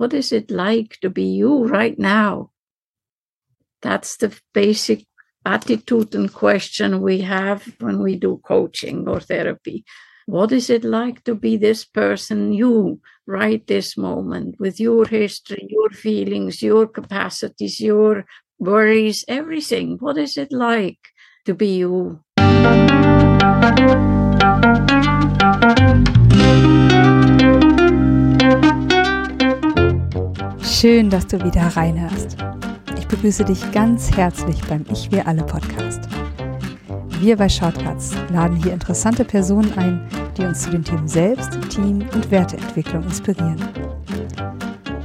What is it like to be you right now? That's the basic attitude and question we have when we do coaching or therapy. What is it like to be this person, you, right this moment, with your history, your feelings, your capacities, your worries, everything? What is it like to be you? Schön, dass du wieder reinhörst. Ich begrüße dich ganz herzlich beim Ich Wir Alle Podcast. Wir bei Shortcuts laden hier interessante Personen ein, die uns zu den Themen Selbst, Team und Werteentwicklung inspirieren.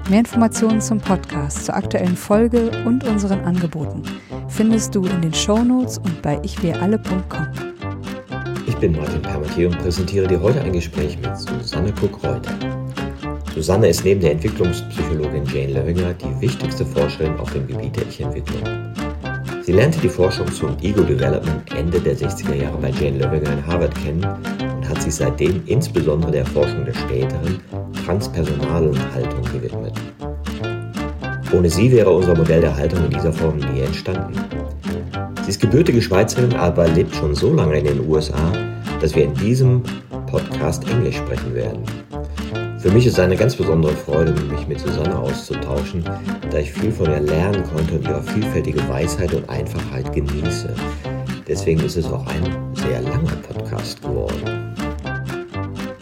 Mehr Informationen zum Podcast, zur aktuellen Folge und unseren Angeboten findest du in den Shownotes und bei ichwiralle.com. Ich bin Martin Permatier und präsentiere dir heute ein Gespräch mit Susanne Cook-Reuter. Susanne ist neben der Entwicklungspsychologin Jane Levinger die wichtigste Forscherin auf dem Gebiet der Ich-Entwicklung. Sie lernte die Forschung zum Ego Development Ende der 60er Jahre bei Jane Levinger in Harvard kennen und hat sich seitdem insbesondere der Forschung der späteren transpersonalen Haltung gewidmet. Ohne sie wäre unser Modell der Haltung in dieser Form nie entstanden. Sie ist gebürtige Schweizerin, aber lebt schon so lange in den USA, dass wir in diesem Podcast Englisch sprechen werden. Für mich ist es eine ganz besondere Freude, mich mit Susanne auszutauschen, da ich viel von ihr lernen konnte und ihre vielfältige Weisheit und Einfachheit genieße. Deswegen ist es auch ein sehr langer Podcast geworden.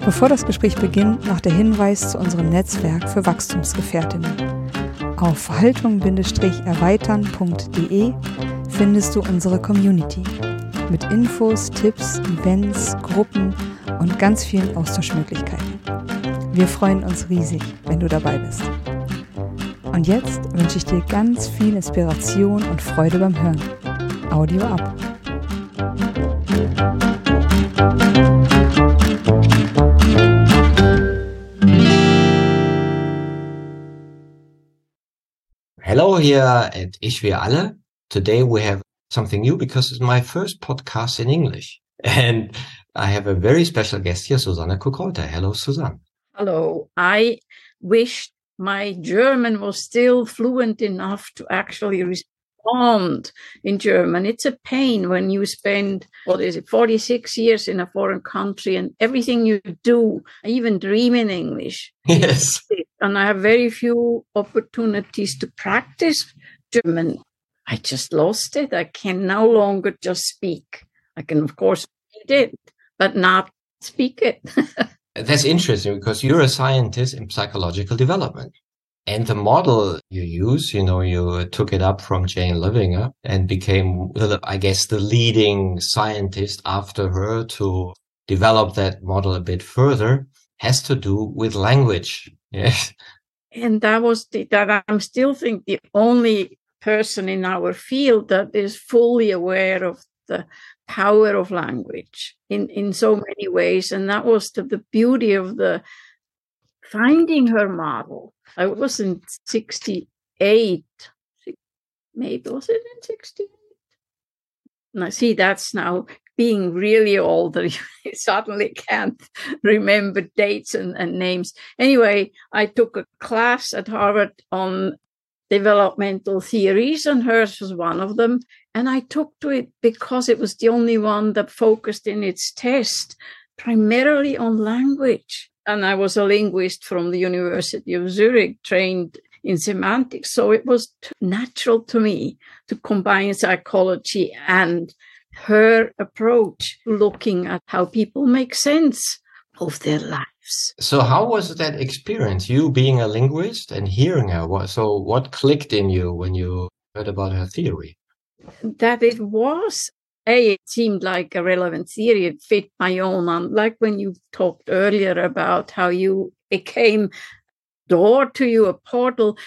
Bevor das Gespräch beginnt, noch der Hinweis zu unserem Netzwerk für Wachstumsgefährtinnen. Auf haltung-erweitern.de findest du unsere Community mit Infos, Tipps, Events, Gruppen und ganz vielen Austauschmöglichkeiten. Wir freuen uns riesig, wenn du dabei bist. Und jetzt wünsche ich dir ganz viel Inspiration und Freude beim Hören. Audio ab. Hello here at Ich Wir Alle. Today we have something new because it's my first podcast in English. And I have a very special guest here, Susanne Kukreuter. Hello, Susanne. Hello. I wish my German was still fluent enough to actually respond in German. It's a pain when you spend, what is it, 46 years in a foreign country and everything you do, I even dream in English. Yes. And I have very few opportunities to practice German. I just lost it. I can no longer just speak. I can, of course, read it, but not speak it. That's interesting because you're a scientist in psychological development. And the model you use, you know, you took it up from Jane Loevinger and became, I guess, the leading scientist after her to develop that model a bit further has to do with language. Yes. And that was the, that I'm still think the only person in our field that is fully aware of the power of language in, in so mm-hmm. many ways. And that was the, the beauty of the finding her model. I was in 68, maybe was it in 68? Now, see, that's now being really old that you suddenly can't remember dates and, and names. Anyway, I took a class at Harvard on developmental theories, and hers was one of them. And I took to it because it was the only one that focused in its test primarily on language. And I was a linguist from the University of Zurich, trained in semantics. So it was natural to me to combine psychology and her approach, looking at how people make sense of their lives. So, how was that experience? You being a linguist and hearing her. So, what clicked in you when you heard about her theory? That it was a, it seemed like a relevant theory. It fit my own. Um, like when you talked earlier about how you became door to you, a portal.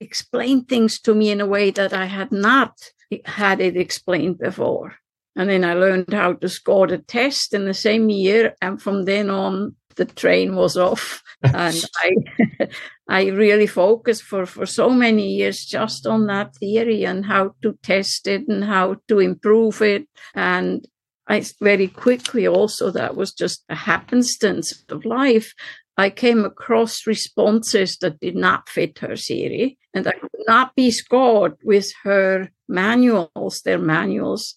Explained things to me in a way that I had not had it explained before. And then I learned how to score the test in the same year. And from then on, the train was off. and I, I really focused for, for so many years just on that theory and how to test it and how to improve it. And I very quickly also, that was just a happenstance of life, I came across responses that did not fit her theory, and I could not be scored with her manuals, their manuals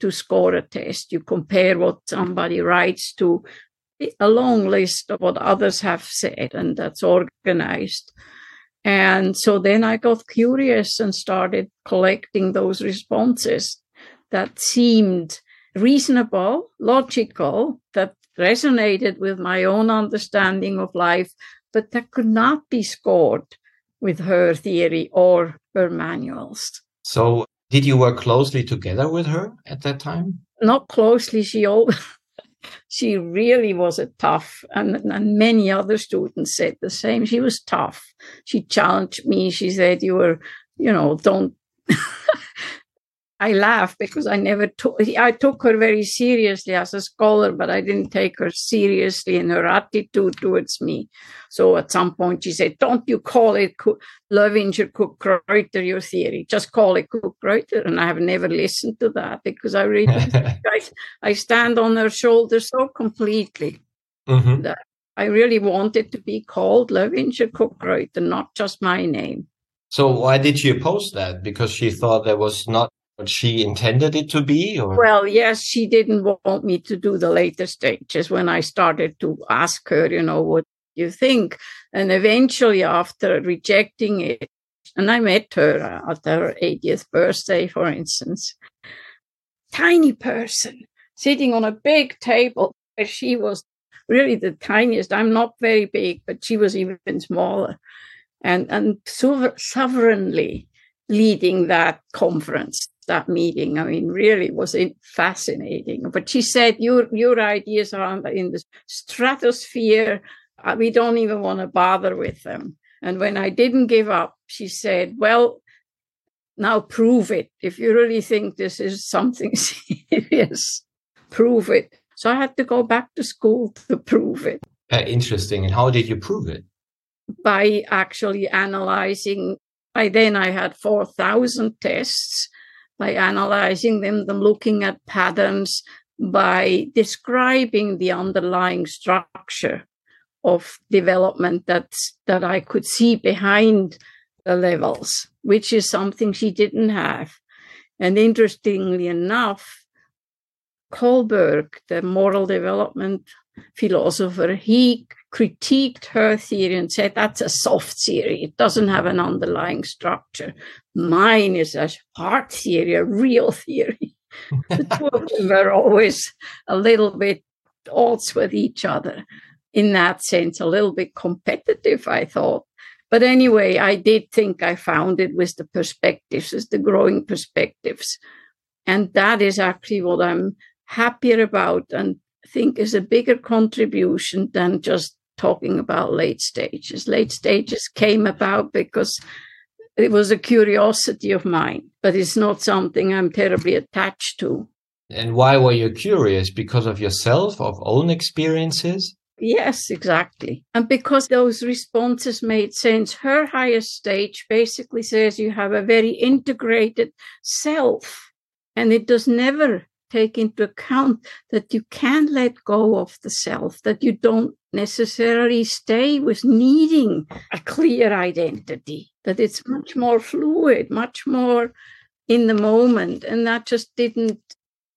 to score a test. You compare what somebody writes to a long list of what others have said, and that's organized. And so then I got curious and started collecting those responses that seemed reasonable, logical, that resonated with my own understanding of life, but that could not be scored with her theory or her manuals. So, did you work closely together with her at that time? Not closely. She always. she really was a tough, and, and many other students said the same. She was tough. She challenged me. She said, "You were, you know, don't I laugh because I never took, I took her very seriously as a scholar, but I didn't take her seriously in her attitude towards me. So at some point she said, don't you call it Loevinger Cook-Greuter, your theory, just call it Cook-Greuter. And I have never listened to that because I really, I, I, stand on her shoulders so completely mm-hmm. that I really wanted to be called Loevinger Cook-Greuter, not just my name. So why did she oppose that? Because she thought there was not what she intended it to be? Or? Well, yes, she didn't want me to do the later stages when I started to ask her, you know, what you think. And eventually, after rejecting it, and I met her at her 80th birthday, for instance, tiny person sitting on a big table where she was really the tiniest. I'm not very big, but she was even smaller. And, and sovereignly leading that conference that meeting. I mean, really was fascinating. But she said, "Your your ideas are in the stratosphere. Uh, we don't even want to bother with them." And when I didn't give up, she said, "Well." Now prove it. If you really think this is something serious, prove it. So I had to go back to school to prove it. Uh, interesting. And how did you prove it? By actually analyzing. By then, I had 4,000 tests by analyzing them, them looking at patterns, by describing the underlying structure of development that that I could see behind the levels, which is something she didn't have. And interestingly enough, Kohlberg, the moral development philosopher, he critiqued her theory and said that's a soft theory. It doesn't have an underlying structure. Mine is a hard theory, a real theory. the two of them were always a little bit odds with each other in that sense, a little bit competitive, I thought. But anyway, I did think I found it with the perspectives, with the growing perspectives. And that is actually what I'm happier about and think is a bigger contribution than just talking about late stages. Late stages came about because it was a curiosity of mine, but it's not something I'm terribly attached to. And why were you curious? Because of yourself, of own experiences? Yes, exactly. And because those responses made sense, her highest stage basically says you have a very integrated self, and it does never take into account that you can let go of the self, that you don't necessarily stay with needing a clear identity, that it's mm. much more fluid, much more in the moment. And that just didn't,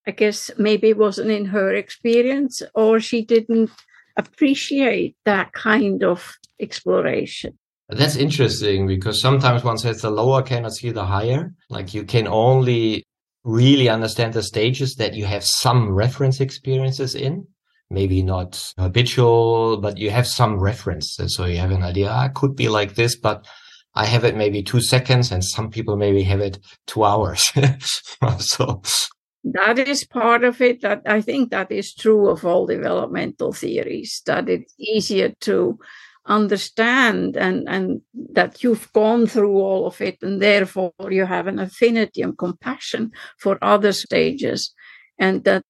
I guess, maybe it wasn't in her experience, or she didn't appreciate that kind of exploration. That's interesting because sometimes one says the lower cannot see the higher. Like you can only really understand the stages that you have some reference experiences in maybe not habitual, but you have some references. So you have an idea, I ah, could be like this, but I have it maybe two seconds and some people maybe have it two hours. so that is part of it. That I think that is true of all developmental theories, that it's easier to understand and, and that you've gone through all of it and therefore you have an affinity and compassion for other stages and that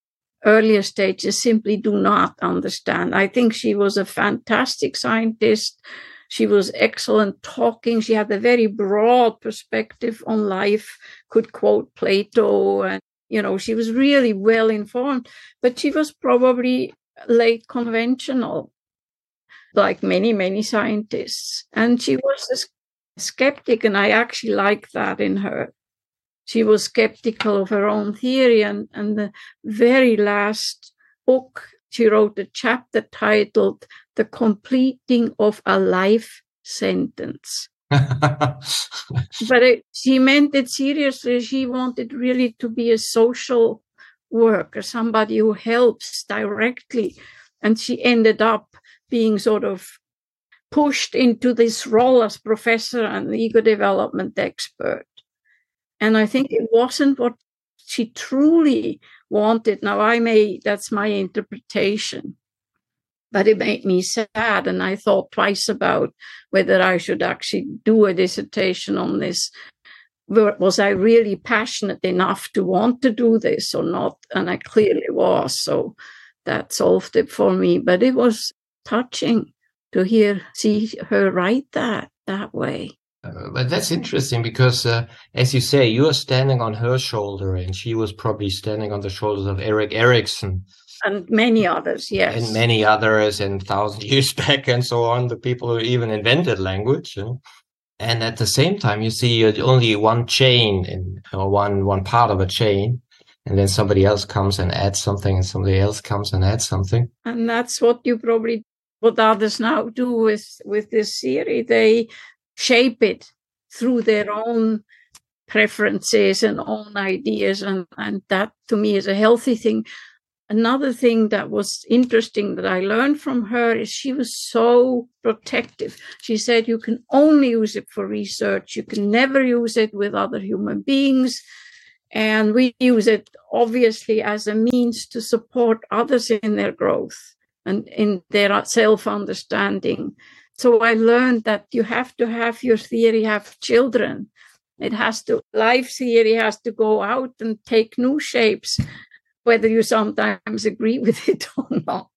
earlier stages simply do not understand. I think she was a fantastic scientist. She was excellent talking. She had a very broad perspective on life, could quote Plato, and, you know, she was really well informed, but she was probably late conventional. like many, many scientists. And she was a skeptic, and I actually like that in her. She was skeptical of her own theory, and, and the very last book, she wrote a chapter titled The Completing of a Life Sentence. but it, she meant it seriously. She wanted really to be a social worker, somebody who helps directly. And she ended up being sort of pushed into this role as professor and ego development expert. And I think it wasn't what she truly wanted. Now, I may, that's my interpretation, but it made me sad. And I thought twice about whether I should actually do a dissertation on this. Was I really passionate enough to want to do this or not? And I clearly was. So that solved it for me. But it was touching to hear see her write that that way. Uh, but that's interesting because, uh, as you say, you are standing on her shoulder, and she was probably standing on the shoulders of Erik Erikson and many others. Yes, and many others, and thousand years back, and so on. The people who even invented language. You know? And at the same time, you see only one chain in or one one part of a chain, and then somebody else comes and adds something, and somebody else comes and adds something. And that's what you probably what others now do with with this theory they shape it through their own preferences and own ideas and and that to me is a healthy thing. Another thing that was interesting that i learned from her is she was so protective. She said you can only use it for research. You can never use it with other human beings. And we use it obviously as a means to support others in their growth and in their self understanding. So I learned that you have to have your theory have children. It has to, life theory has to go out and take new shapes, whether you sometimes agree with it or not.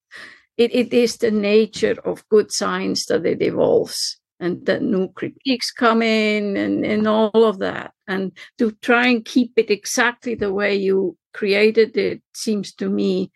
It, it is the nature of good science that it evolves and that new critiques come in and, and all of that. And to try and keep it exactly the way you created it seems to me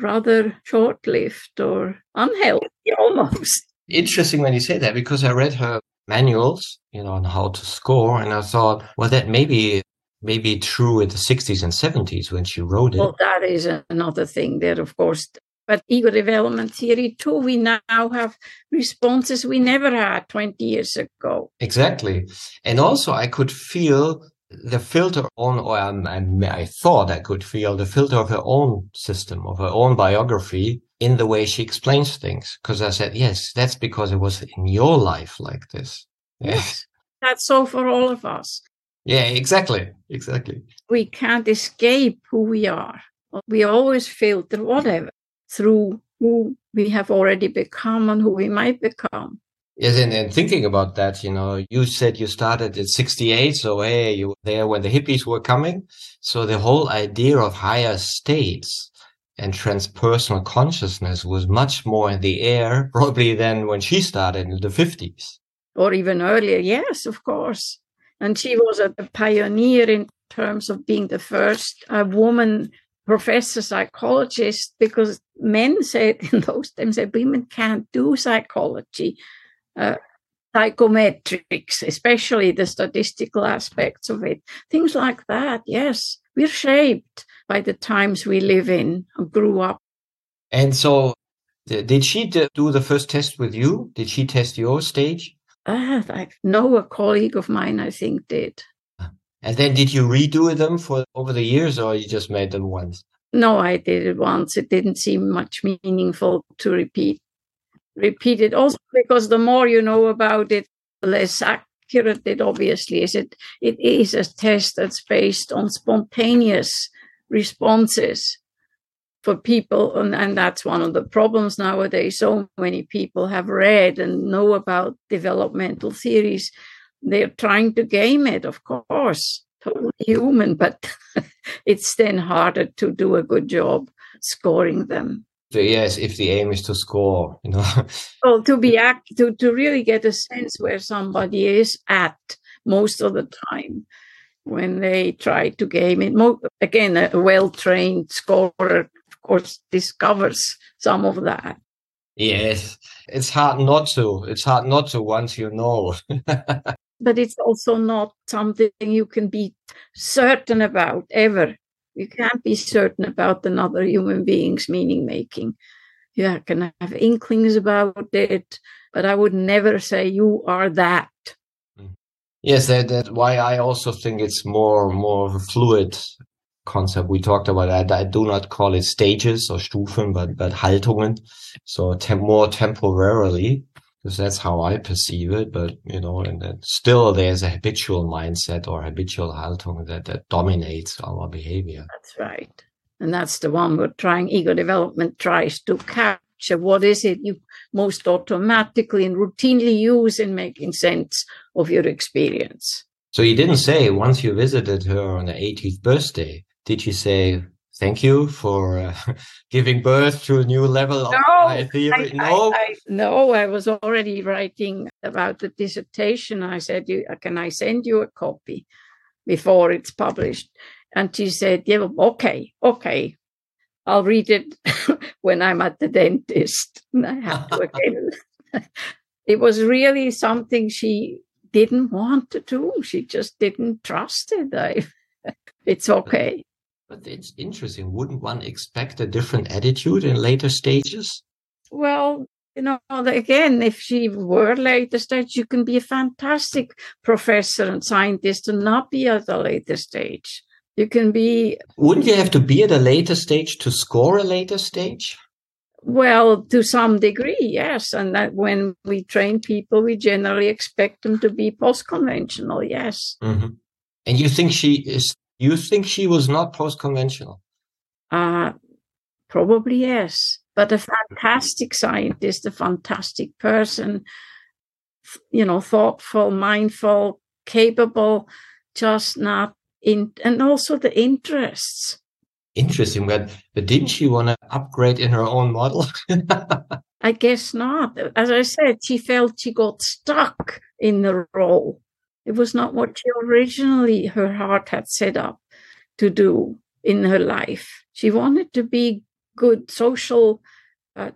rather short lived or unhealthy almost. Interesting when you say that because I read her manuals, you know, on how to score, and I thought, well, that maybe maybe true in the 60s and 70s when she wrote it. Well, that is another thing there, of course. But ego development theory too, we now have responses we never had 20 years ago. Exactly. And also I could feel the filter on, or um, I thought I could feel the filter of her own system, of her own biography in the way she explains things. Because I said, yes, that's because it was in your life like this. Yes. That's so for all of us. Yeah, exactly. Exactly. We can't escape who we are. We always filter whatever through who we have already become and who we might become. Yes, and, and thinking about that, you know, you said you started at 68, so hey, you were there when the hippies were coming. So the whole idea of higher states and transpersonal consciousness was much more in the air, probably than when she started in the 50s. Or even earlier, yes, of course. And she was a pioneer in terms of being the first uh, woman professor psychologist because men said in those times that women can't do psychology uh, psychometrics, especially the statistical aspects of it. Things like that. Yes, we're shaped by the times we live in and grew up. And so, did she do the first test with you? Did she test your stage? Uh, I know a colleague of mine, I think, did. And then did you redo them for over the years or you just made them once? No, I did it once. It didn't seem much meaningful to repeat repeat it also because the more you know about it, the less accurate it obviously is. It, it is a test that's based on spontaneous responses for people. And, and that's one of the problems nowadays. So many people have read and know about developmental theories. They're trying to game it, of course, totally human, but it's then harder to do a good job scoring them yes, if the aim is to score, you know. well, to be act to to really get a sense where somebody is at most of the time when they try to game it. Again, a well trained scorer, of course, discovers some of that. Yes, it's hard not to. It's hard not to once you know. but it's also not something you can be certain about ever. You can't be certain about another human being's meaning making. You can have inklings about it, but I would never say you are that. Yes, that, that's why I also think it's more more of a fluid concept. We talked about that. I do not call it stages or Stufen, but but Haltungen. So tem- more temporarily, because that's how I perceive it. But you know, and still there's a habitual mindset or habitual Haltung that that dominates our behavior. That's right, and that's the one we're trying. Ego development tries to capture. What is it you most automatically and routinely use in making sense of your experience? So you didn't say once you visited her on the 80th birthday, did you say thank you for uh, giving birth to a new level of no, my theory? I, no, I, I, no, I was already writing about the dissertation. I said, "Can I send you a copy before it's published?" And she said, "Yeah, okay, okay, I'll read it when I'm at the dentist." I have to again. it was really something she didn't want to do. She just didn't trust it. I, it's okay. But it's interesting. Wouldn't one expect a different attitude in later stages? Well, you know, again, if she were later stage, you can be a fantastic professor and scientist and not be at a later stage. You can be. Wouldn't you have to be at a later stage to score a later stage? Well, to some degree, yes. And that when we train people, we generally expect them to be post conventional, yes. Mm-hmm. And you think she is you think she was not post conventional? Uh, probably yes. But a fantastic scientist, a fantastic person, you know, thoughtful, mindful, capable, just not in, and also the interests. Interesting, but, but didn't she want to upgrade in her own model? I guess not. As I said, she felt she got stuck in the role. It was not what she originally, her heart had set up to do in her life. She wanted to be good social uh,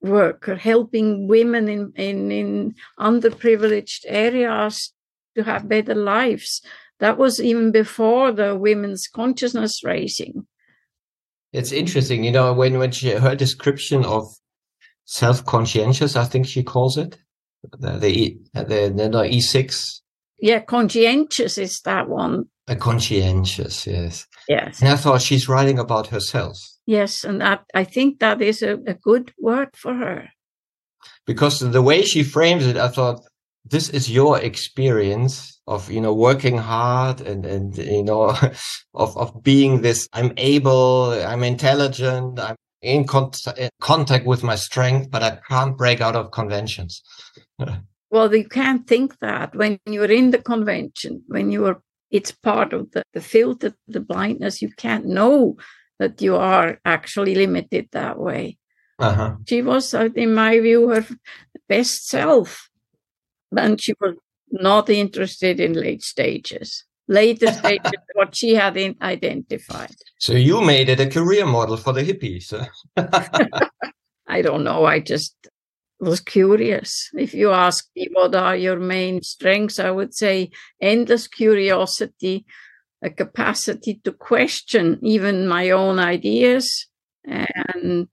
worker, helping women in, in, in underprivileged areas to have better lives. That was even before the women's consciousness raising. It's interesting, you know, when, when she, her description of self-conscientious, I think she calls it, the, the, the, the E6 yeah, conscientious is that one. A conscientious, yes. Yes. And I thought she's writing about herself. Yes, and that, I think that is a, a good word for her. Because the way she frames it, I thought this is your experience of you know working hard and and you know of of being this i'm able i'm intelligent i'm in, con- in contact with my strength but i can't break out of conventions Well, you can't think that when you're in the convention, when you are, it's part of the, the filter, the blindness, you can't know that you are actually limited that way. Uh-huh. She was, uh, in my view, her best self. And she was not interested in late stages. Later stages, what she had identified. So you made it a career model for the hippies. I don't know. I just was curious. If you ask me what are your main strengths, I would say endless curiosity, a capacity to question even my own ideas, and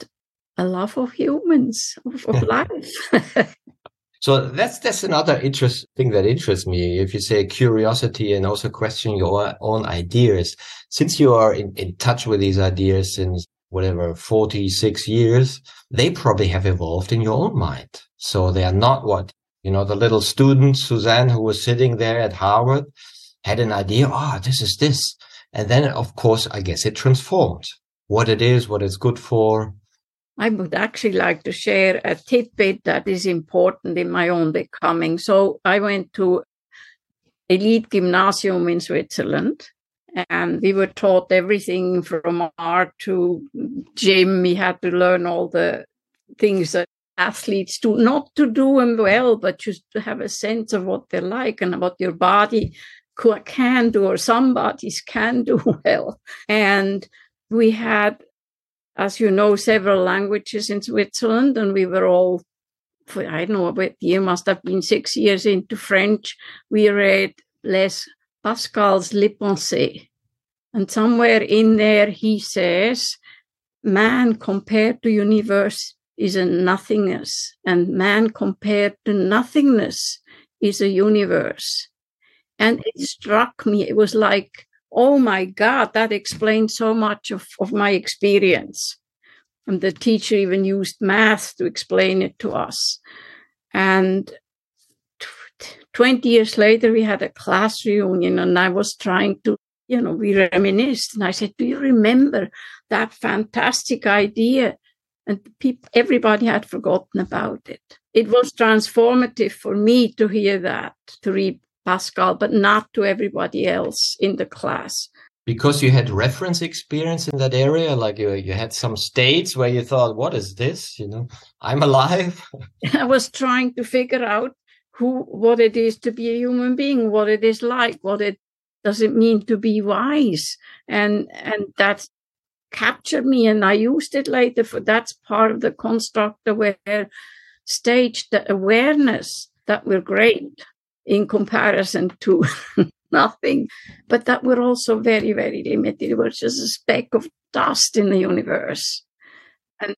a love of humans, of, of life. So that's that's another interesting thing that interests me. If you say curiosity and also question your own ideas, since you are in, in touch with these ideas since whatever, 46 years, they probably have evolved in your own mind. So they are not what, you know, the little student, Suzanne, who was sitting there at Harvard, had an idea, oh, this is this. And then, of course, I guess it transformed what it is, what it's good for. I would actually like to share a tidbit that is important in my own becoming. So I went to elite gymnasium in Switzerland and we were taught everything from art to gym. We had to learn all the things that athletes do, not to do them well, but just to have a sense of what they're like and what your body can do or some bodies can do well. And we had as you know, several languages in Switzerland, and we were all, for, I don't know, the year must have been six years into French. We read Les Pascal's Les Pensées. And somewhere in there, he says, man compared to universe is a nothingness, and man compared to nothingness is a universe. And it struck me, it was like, oh my God, that explains so much of, of my experience. And the teacher even used math to explain it to us. And 20 years later, we had a class reunion, and I was trying to, you know, we reminisced. And I said, Do you remember that fantastic idea? And people, everybody had forgotten about it. It was transformative for me to hear that, to read Pascal, but not to everybody else in the class. Because you had reference experience in that area, like you, you had some states where you thought, what is this? You know, I'm alive. I was trying to figure out who, what it is to be a human being, what it is like, what it does it mean to be wise. And, and that captured me and I used it later for that's part of the construct aware stage, the awareness that we're great in comparison to nothing, but that we're also very, very limited. We're just a speck of dust in the universe. And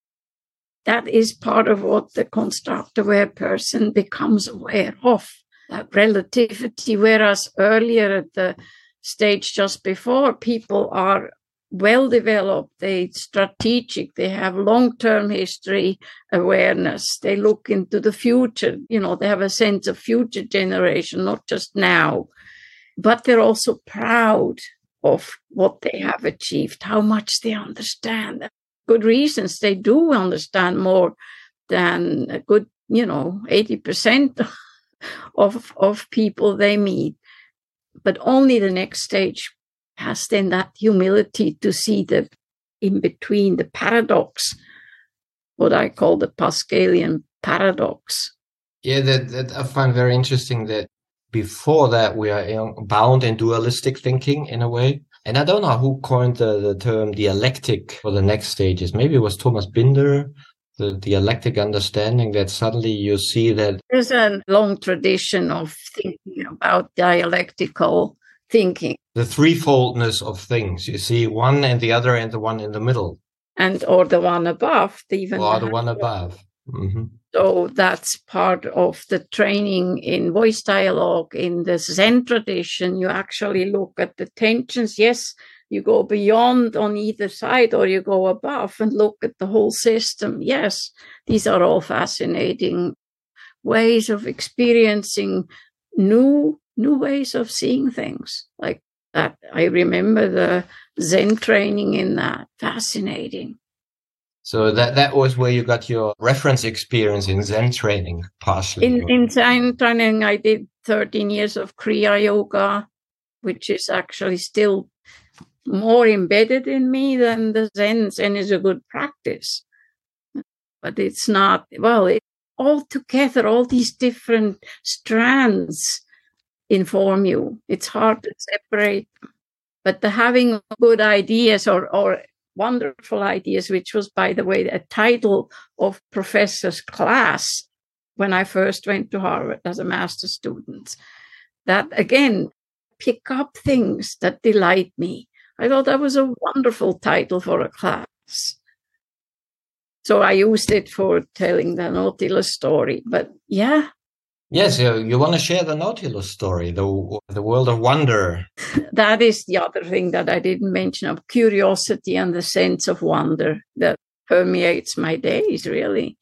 that is part of what the construct aware person becomes aware of that relativity. Whereas earlier at the stage just before, people are well developed, they strategic, they have long term history awareness, they look into the future, you know, they have a sense of future generation, not just now. But they're also proud of what they have achieved, how much they understand. Good reasons they do understand more than a good, you know, 80% of, of people they meet. But only the next stage has then that humility to see the in between the paradox, what I call the Pascalian paradox. Yeah, that, that I find very interesting that before that we are bound in dualistic thinking in a way. And I don't know who coined the, the term dialectic for the next stages. Maybe it was Thomas Binder, the dialectic understanding that suddenly you see that there's a long tradition of thinking about dialectical thinking. The threefoldness of things. You see one and the other and the one in the middle. And or the one above, the even or the one above. Mm-hmm. So that's part of the training in voice dialogue in the Zen tradition. You actually look at the tensions. Yes, you go beyond on either side or you go above and look at the whole system. Yes, these are all fascinating ways of experiencing new new ways of seeing things like that. I remember the Zen training in that. Fascinating. So that that was where you got your reference experience in Zen training, partially. In in Zen training, I did 13 years of Kriya Yoga, which is actually still more embedded in me than the Zen. Zen is a good practice, but it's not. Well, it, all together, all these different strands inform you. It's hard to separate. But the having good ideas or, or wonderful ideas, which was, by the way, a title of professor's class when I first went to Harvard as a master student, that again, pick up things that delight me. I thought that was a wonderful title for a class. So I used it for telling the Nautilus story. But yeah, Yes, uh, you, you want to share the Nautilus story, the the world of wonder. That is the other thing that I didn't mention of curiosity and the sense of wonder that permeates my days, really.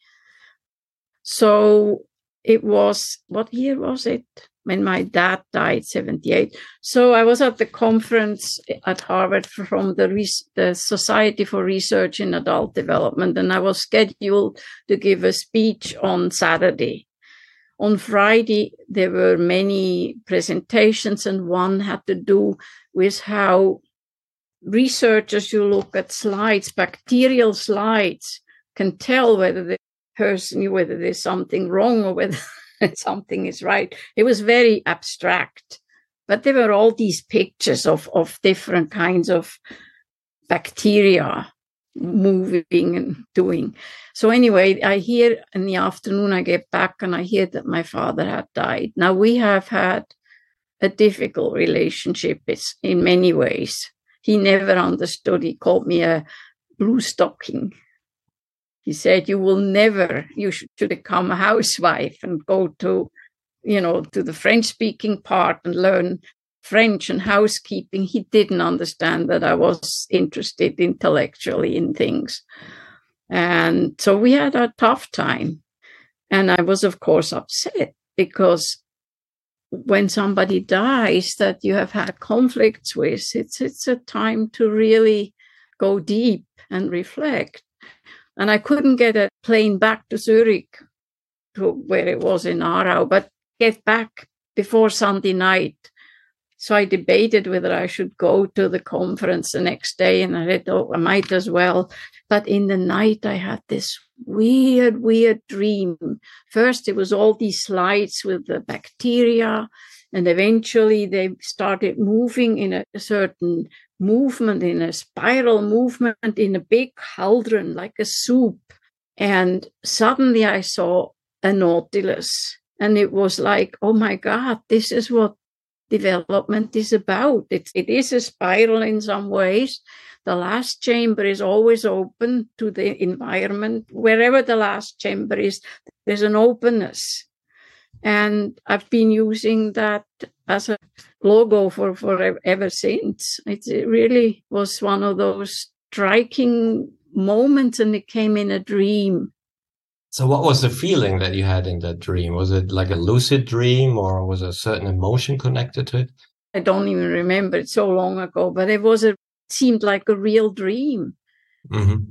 So it was, what year was it? When my dad died, 78. So I was at the conference eh, at Harvard from the, the Society for Research in Adult Development, and I was scheduled to give a speech on Saturday on Friday, there were many presentations, and one had to do with how researchers who look at slides, bacterial slides, can tell whether the person, whether there's something wrong or whether something is right. It was very abstract, but there were all these pictures of, of different kinds of bacteria moving and doing. So anyway, I hear in the afternoon I get back and I hear that my father had died. Now we have had a difficult relationship in many ways. He never understood. He called me a blue stocking. He said, You will never, you should, should become a housewife and go to, you know, to the French speaking part and learn French and housekeeping, he didn't understand that I was interested intellectually in things. And so we had a tough time. And I was, of course, upset because when somebody dies that you have had conflicts with, it's it's a time to really go deep and reflect. And I couldn't get a plane back to Zurich, to where it was in Aarau, but get back before Sunday night so I debated whether I should go to the conference the next day, and I thought oh, I might as well. But in the night, I had this weird, weird dream. First, it was all these slides with the bacteria, and eventually they started moving in a certain movement, in a spiral movement, in a big cauldron, like a soup. And suddenly I saw a nautilus. And it was like, oh my God, this is what development is about. It, it is a spiral in some ways. The last chamber is always open to the environment. Wherever the last chamber is, there's an openness. And I've been using that as a logo for, for ever since. It, it really was one of those striking moments, and it came in a dream. So, what was the feeling that you had in that dream? Was it like a lucid dream, or was a certain emotion connected to it? I don't even remember. It's so long ago, but it was a seemed like a real dream. Mm-hmm.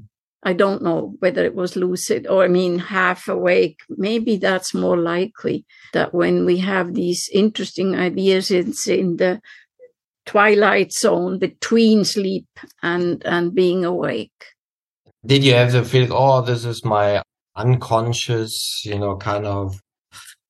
I don't know whether it was lucid or I mean half awake. Maybe that's more likely that when we have these interesting ideas, it's in the twilight zone between sleep and and being awake. Did you ever feel, oh, this is my unconscious, you know, kind of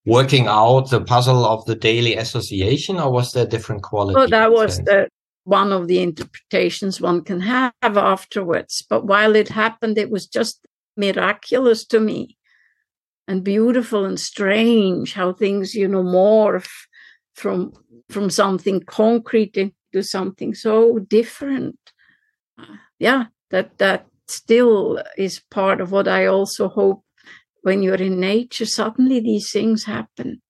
working out the puzzle of the daily association, or was there different quality? Well, that was the one of the interpretations one can have afterwards. But while it happened, it was just miraculous to me and beautiful and strange how things, you know, morph from from something concrete into something so different. Uh, yeah, that that still is part of what I also hope when you're in nature, suddenly these things happen.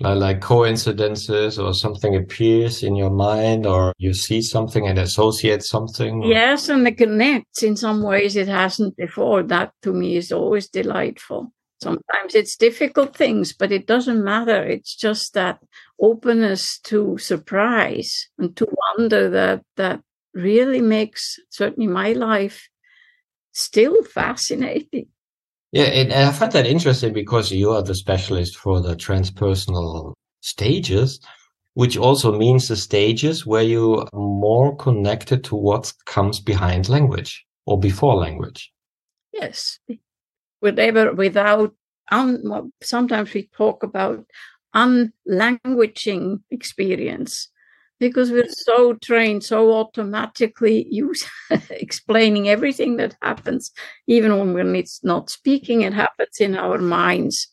Like coincidences or something appears in your mind or you see something and associate something. Yes, and it connects in some ways it hasn't before. That to me is always delightful. Sometimes it's difficult things, but it doesn't matter. It's just that openness to surprise and to wonder that that really makes certainly my life still fascinating. Yeah, and I find that interesting because you are the specialist for the transpersonal stages, which also means the stages where you are more connected to what comes behind language or before language. Yes, whatever without un, sometimes we talk about unlanguaging experience because we're so trained, so automatically use explaining everything that happens, even when it's not speaking, it happens in our minds.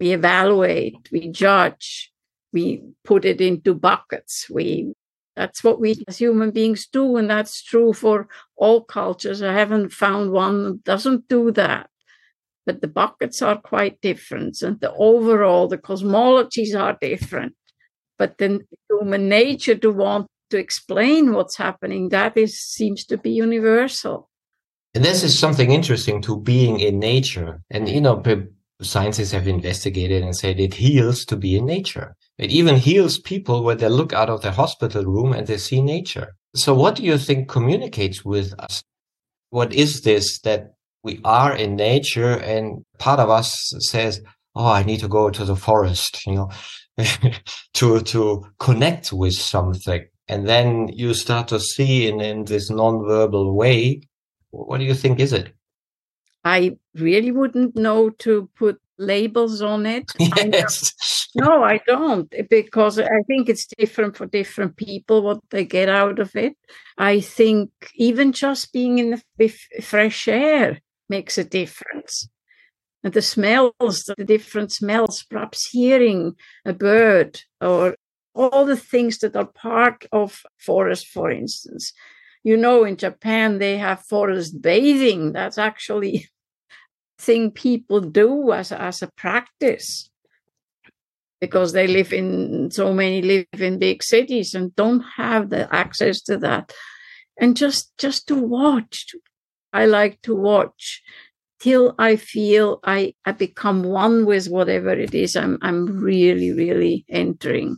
We evaluate, we judge, we put it into buckets. We that's what we as human beings do, and that's true for all cultures. I haven't found one that doesn't do that. But the buckets are quite different, and the overall, the cosmologies are different but then human nature to want to explain what's happening that is seems to be universal. And this is something interesting to being in nature. And you know scientists have investigated and said it heals to be in nature. It even heals people when they look out of the hospital room and they see nature. So what do you think communicates with us? What is this that we are in nature? And part of us says oh i need to go to the forest you know to to connect with something and then you start to see in, in this non-verbal way what do you think is it i really wouldn't know to put labels on it yes no, I don't, because I think it's different for different people what they get out of it. I think even just being in the fresh air makes a difference. And the smells, the different smells, perhaps hearing a bird or all the things that are part of forest, for instance. You know, in Japan, they have forest bathing. That's actually thing people do as, as a practice because they live in so many live in big cities and don't have the access to that and just just to watch i like to watch till i feel i i become one with whatever it is i'm i'm really really entering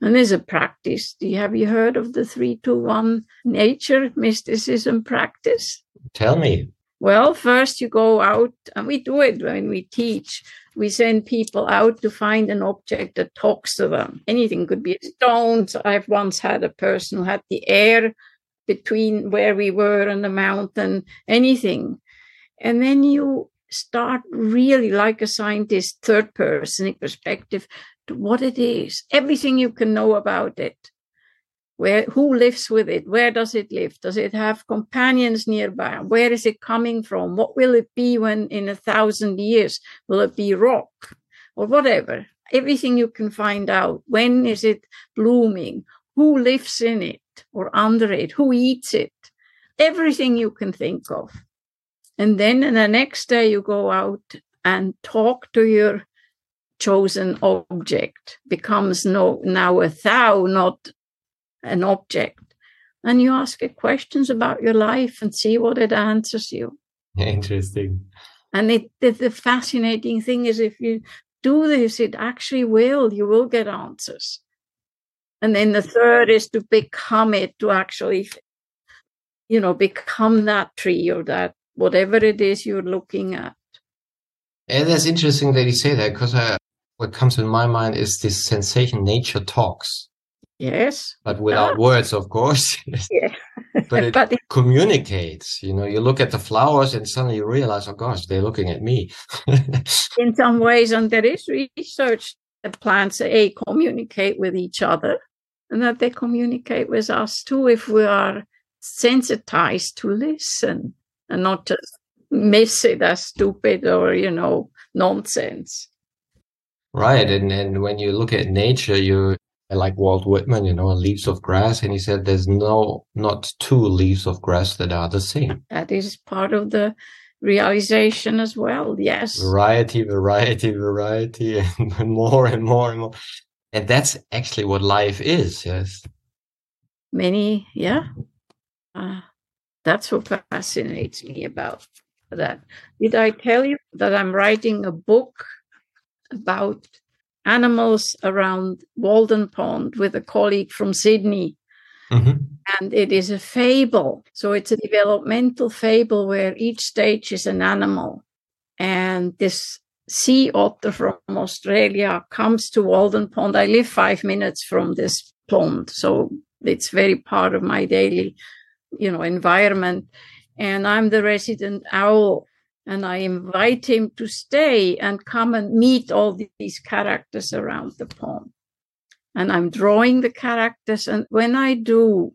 and there's a practice do you have you heard of the 321 nature mysticism practice tell me well, first you go out, and we do it when we teach. We send people out to find an object that talks to them. Anything could be a stone. So I've once had a person who had the air between where we were and the mountain, anything. And then you start really like a scientist, third person perspective to what it is, everything you can know about it. Where who lives with it? Where does it live? Does it have companions nearby? Where is it coming from? What will it be when in a thousand years will it be rock? Or whatever. Everything you can find out. When is it blooming? Who lives in it or under it? Who eats it? Everything you can think of and then the next day you go out and talk to your chosen object becomes no now a thou not an object and you ask it questions about your life and see what it answers you. Interesting. And it, the, the fascinating thing is if you do this, it actually will, you will get answers. And then the third is to become it, to actually, you know, become that tree or that whatever it is you're looking at. And that's interesting that you say that because uh, what comes in my mind is this sensation nature talks. Yes. But without ah. words, of course. yeah. but it but communicates. You know, you look at the flowers and suddenly you realize, oh gosh, they're looking at me. in some ways, and there is research that plants a communicate with each other and that they communicate with us too if we are sensitized to listen and not just miss it as stupid or, you know, nonsense. Right. And and when you look at nature, you like Walt Whitman, you know, leaves of grass, and he said there's no not two leaves of grass that are the same. That is part of the realization as well. Yes, variety, variety, variety, and more and more and more, and that's actually what life is. Yes, many, yeah. Uh, that's what fascinates me about that. Did I tell you that I'm writing a book about animals around Walden Pond with a colleague from Sydney. Mm-hmm. And it is a fable. So it's a developmental fable where each stage is an animal. And this sea otter from Australia comes to Walden Pond. I live five minutes from this pond. So it's very part of my daily, you know, environment. And I'm the resident owl and I invite him to stay and come and meet all these characters around the pond. And I'm drawing the characters. And when I do,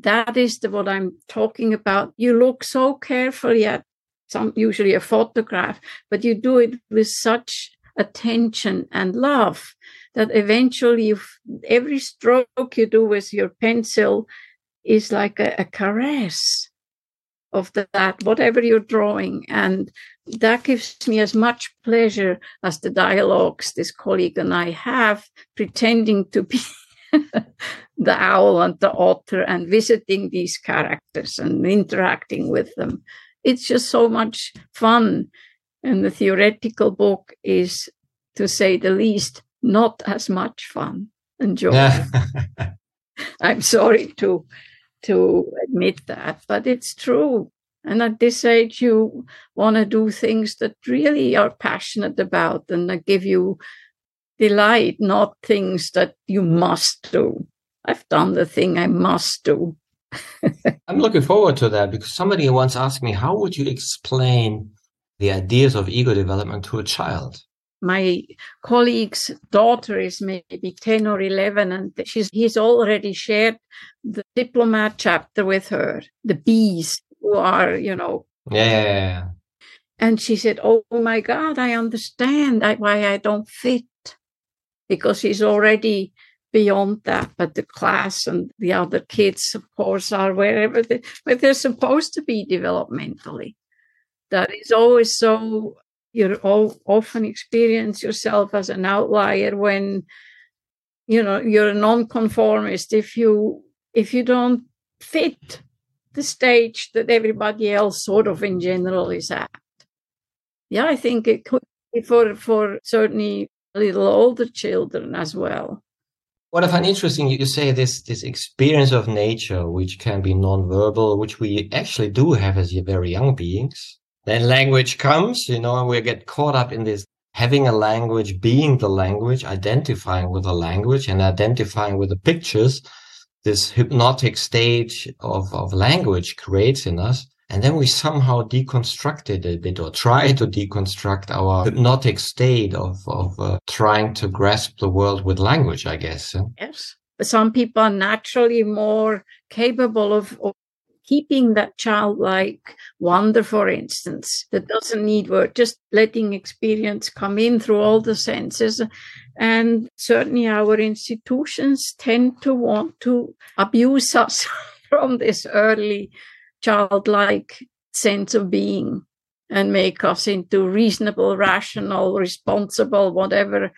that is the, what I'm talking about. You look so carefully at some, usually a photograph, but you do it with such attention and love that eventually every stroke you do with your pencil is like a, a caress of that, whatever you're drawing. And that gives me as much pleasure as the dialogues this colleague and I have, pretending to be the owl and the otter and visiting these characters and interacting with them. It's just so much fun. And the theoretical book is, to say the least, not as much fun and joy. I'm sorry to to admit that, but it's true. And at this age, you want to do things that really are passionate about and that give you delight, not things that you must do. I've done the thing I must do. I'm looking forward to that because somebody once asked me, how would you explain the ideas of ego development to a child? My colleague's daughter is maybe 10 or 11 and she's he's already shared the diplomat chapter with her the bees who are you know. Yeah and she said oh my god i understand why i don't fit because she's already beyond that but the class and the other kids of course are wherever they, where they're supposed to be developmentally. That is always so you all often experience yourself as an outlier when you know you're a nonconformist if you if you don't fit the stage that everybody else sort of in general is at yeah i think it could be for for certainly little older children as well what I find interesting, you say this this experience of nature, which can be non-verbal, which we actually do have as very young beings. Then language comes, you know, and we get caught up in this having a language, being the language, identifying with the language and identifying with the pictures. This hypnotic stage of, of language creates in us. And then we somehow deconstruct it a bit or try to deconstruct our hypnotic state of, of uh, trying to grasp the world with language, I guess. Yes. Some people are naturally more capable of, of keeping that childlike wonder, for instance, that doesn't need work, just letting experience come in through all the senses. And certainly our institutions tend to want to abuse us from this early childlike sense of being and make us into reasonable, rational, responsible, whatever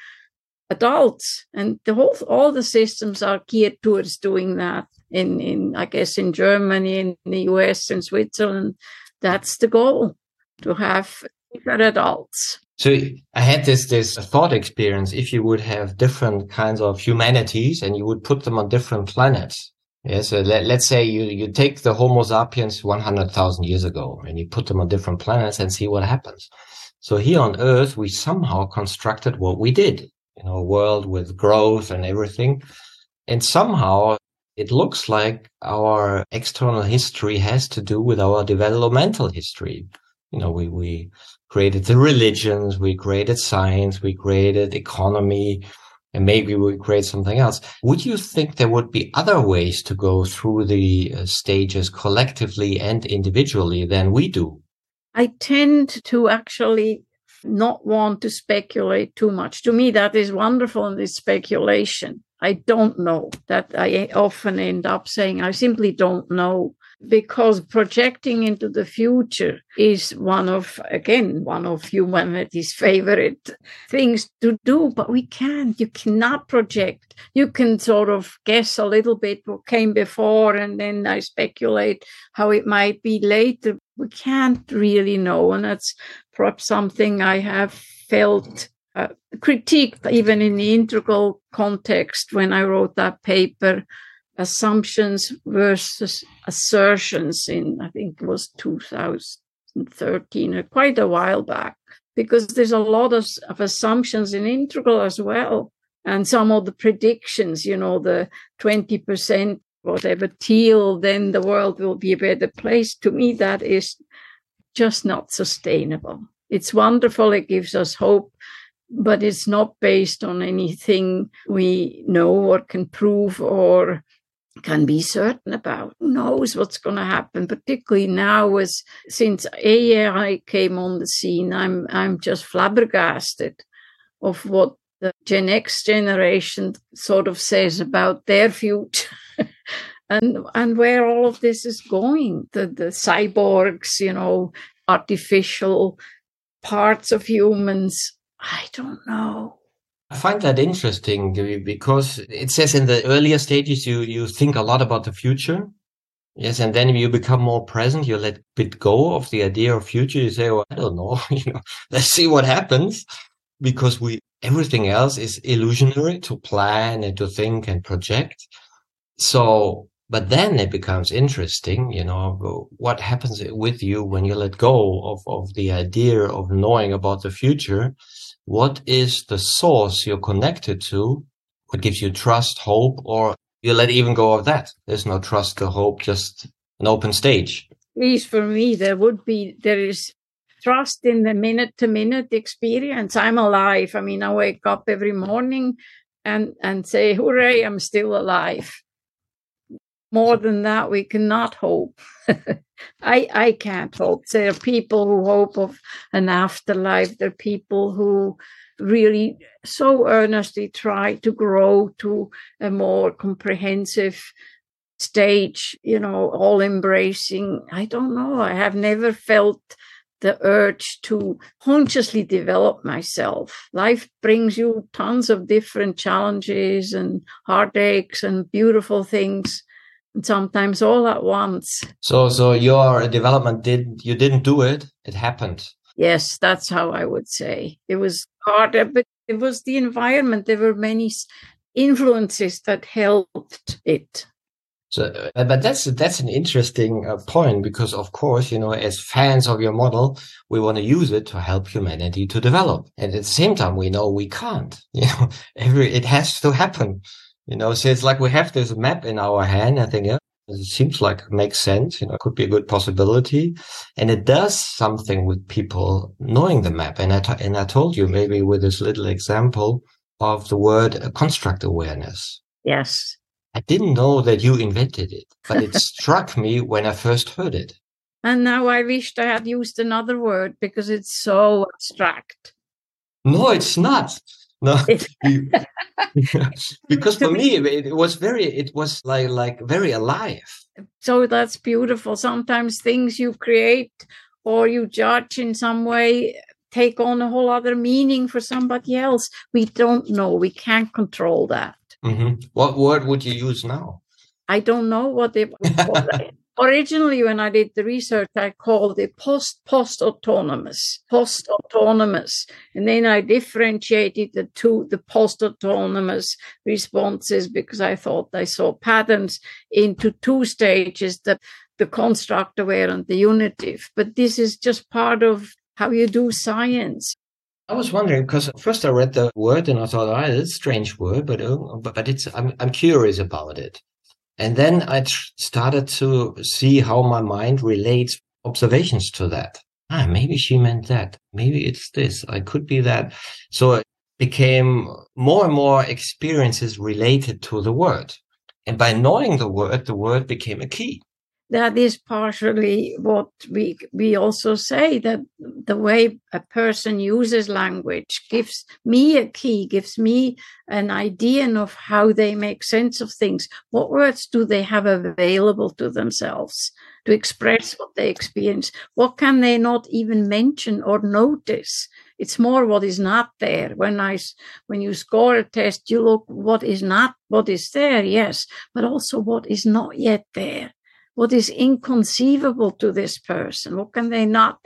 adults. And the whole, all the systems are geared towards doing that in, in I guess in Germany, in the US, and Switzerland. That's the goal to have different adults. So I had this this thought experience. If you would have different kinds of humanities and you would put them on different planets. Yeah, so let, let's say you, you take the Homo sapiens 100,000 years ago and you put them on different planets and see what happens. So here on Earth, we somehow constructed what we did, you know, world with growth and everything. And somehow it looks like our external history has to do with our developmental history. You know, we, we created the religions, we created science, we created economy, and maybe we create something else. Would you think there would be other ways to go through the uh, stages collectively and individually than we do? I tend to actually not want to speculate too much. To me, that is wonderful in this speculation. I don't know that I often end up saying, I simply don't know because projecting into the future is one of, again, one of humanity's favorite things to do, but we can't. You cannot project. You can sort of guess a little bit what came before, and then I speculate how it might be later. We can't really know. And that's perhaps something I have felt uh, critiqued even in the integral context when I wrote that paper assumptions versus assertions in, I think it was 2013, or quite a while back, because there's a lot of, of assumptions in integral as well. And some of the predictions, you know, the 20%, whatever teal, then the world will be a better place. To me, that is just not sustainable. It's wonderful. It gives us hope but it's not based on anything we know or can prove or can be certain about. Who knows what's going to happen, particularly now as since AI came on the scene, I'm I'm just flabbergasted of what the Gen X generation sort of says about their future. and and where all of this is going. The the cyborgs, you know, artificial parts of humans. I don't know. I find that interesting because it says in the earlier stages you you think a lot about the future. Yes, and then you become more present. You let bit go of the idea of future. You say, "Well, I don't know. you know, let's see what happens," because we everything else is illusionary to plan and to think and project. So, but then it becomes interesting. You know, what happens with you when you let go of of the idea of knowing about the future what is the source you're connected to? What gives you trust, hope, or you let even go of that? There's no trust or hope, just an open stage. At least for me, there would be, there is trust in the minute to minute experience. I'm alive. I mean, I wake up every morning and, and say, hooray, I'm still alive. More than that, we cannot hope. I, I can't hope. There are people who hope of an afterlife. There are people who really so earnestly try to grow to a more comprehensive stage, you know, all embracing. I don't know. I have never felt the urge to consciously develop myself. Life brings you tons of different challenges and heartaches and beautiful things. Sometimes all at once. So, so your development did you didn't do it; it happened. Yes, that's how I would say. It was harder, but it was the environment. There were many influences that helped it. So, uh, but that's that's an interesting uh, point because, of course, you know, as fans of your model, we want to use it to help humanity to develop, and at the same time, we know we can't. You know, every it has to happen. You know, so it's like we have this map in our hand. I think, yeah, it seems like it makes sense. You know, could be a good possibility, and it does something with people knowing the map. And I t- and I told you maybe with this little example of the word uh, construct awareness. Yes. I didn't know that you invented it, but it struck me when I first heard it. And now I wished I had used another word because it's so abstract. No, it's not. No, because for me it was very, it was like like very alive. So that's beautiful. Sometimes things you create or you judge in some way take on a whole other meaning for somebody else. We don't know. We can't control that. Mm-hmm. What word would you use now? I don't know what they originally when I did the research, I called it post post autonomous, post autonomous, and then I differentiated the two, the post autonomous responses because I thought I saw patterns into two stages: the the construct aware and the unitive. But this is just part of how you do science. I was wondering because first I read the word and I thought, oh, it's a strange word, but uh, but, but it's I'm I'm curious about it. And then I tr- started to see how my mind relates observations to that. Ah, maybe she meant that. Maybe it's this. I could be that. So it became more and more experiences related to the word. And by knowing the word, the word became a key that is partially what we we also say that the way a person uses language gives me a key gives me an idea of how they make sense of things. What words do they have available to themselves to express what they experience? What can they not even mention or notice? It's more what is not there. When i when you score a test you look what is not what is there yes but also what is not yet there what is inconceivable to this person? What can they not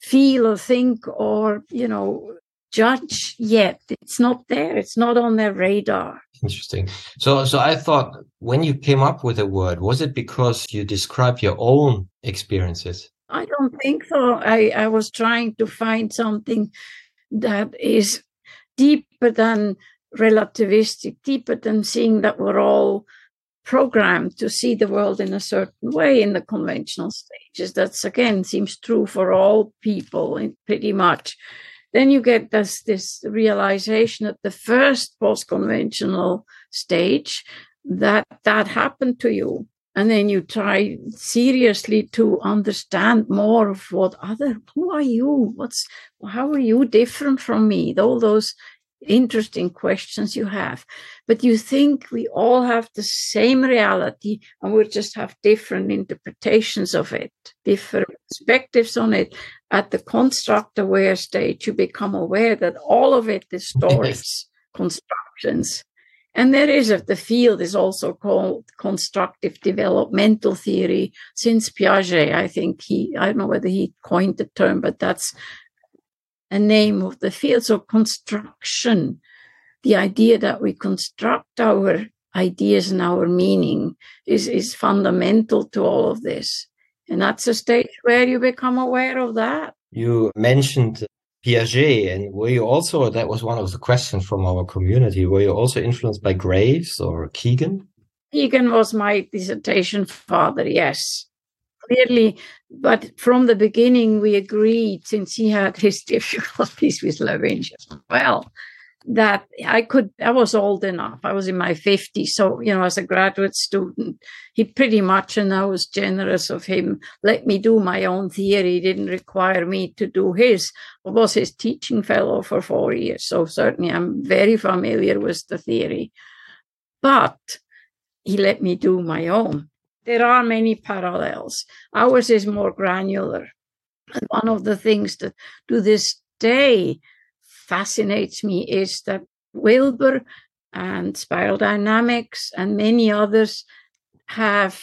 feel or think or, you know, judge yet? It's not there. It's not on their radar. Interesting. So, so I thought when you came up with a word, was it because you described your own experiences? I don't think so. I, I was trying to find something that is deeper than relativistic, deeper than seeing that we're all programmed to see the world in a certain way in the conventional stages. That's again seems true for all people pretty much. Then you get this, this realization at the first post-conventional stage that that happened to you. And then you try seriously to understand more of what other, who are you? What's, how are you different from me? All those interesting questions you have. But you think we all have the same reality and we just have different interpretations of it, different perspectives on it. At the construct aware stage, you become aware that all of it is stories, constructions. And there is a, the field is also called constructive developmental theory since Piaget. I think he, I don't know whether he coined the term, but that's a name of the field. So construction, the idea that we construct our ideas and our meaning is, is fundamental to all of this. And that's a stage where you become aware of that. You mentioned Piaget, and were you also, that was one of the questions from our community, were you also influenced by Graves or Kegan? Kegan was my dissertation father, yes. Clearly, but from the beginning, we agreed, since he had his difficulties with Loevinger as well, that I could, I was old enough. I was in my 50s. So, you know, as a graduate student, he pretty much, and I was generous of him, let me do my own theory. He didn't require me to do his. I was his teaching fellow for four years. So certainly I'm very familiar with the theory. But he let me do my own. There are many parallels. Ours is more granular. And one of the things that to this day fascinates me is that Wilber and Spiral Dynamics and many others have,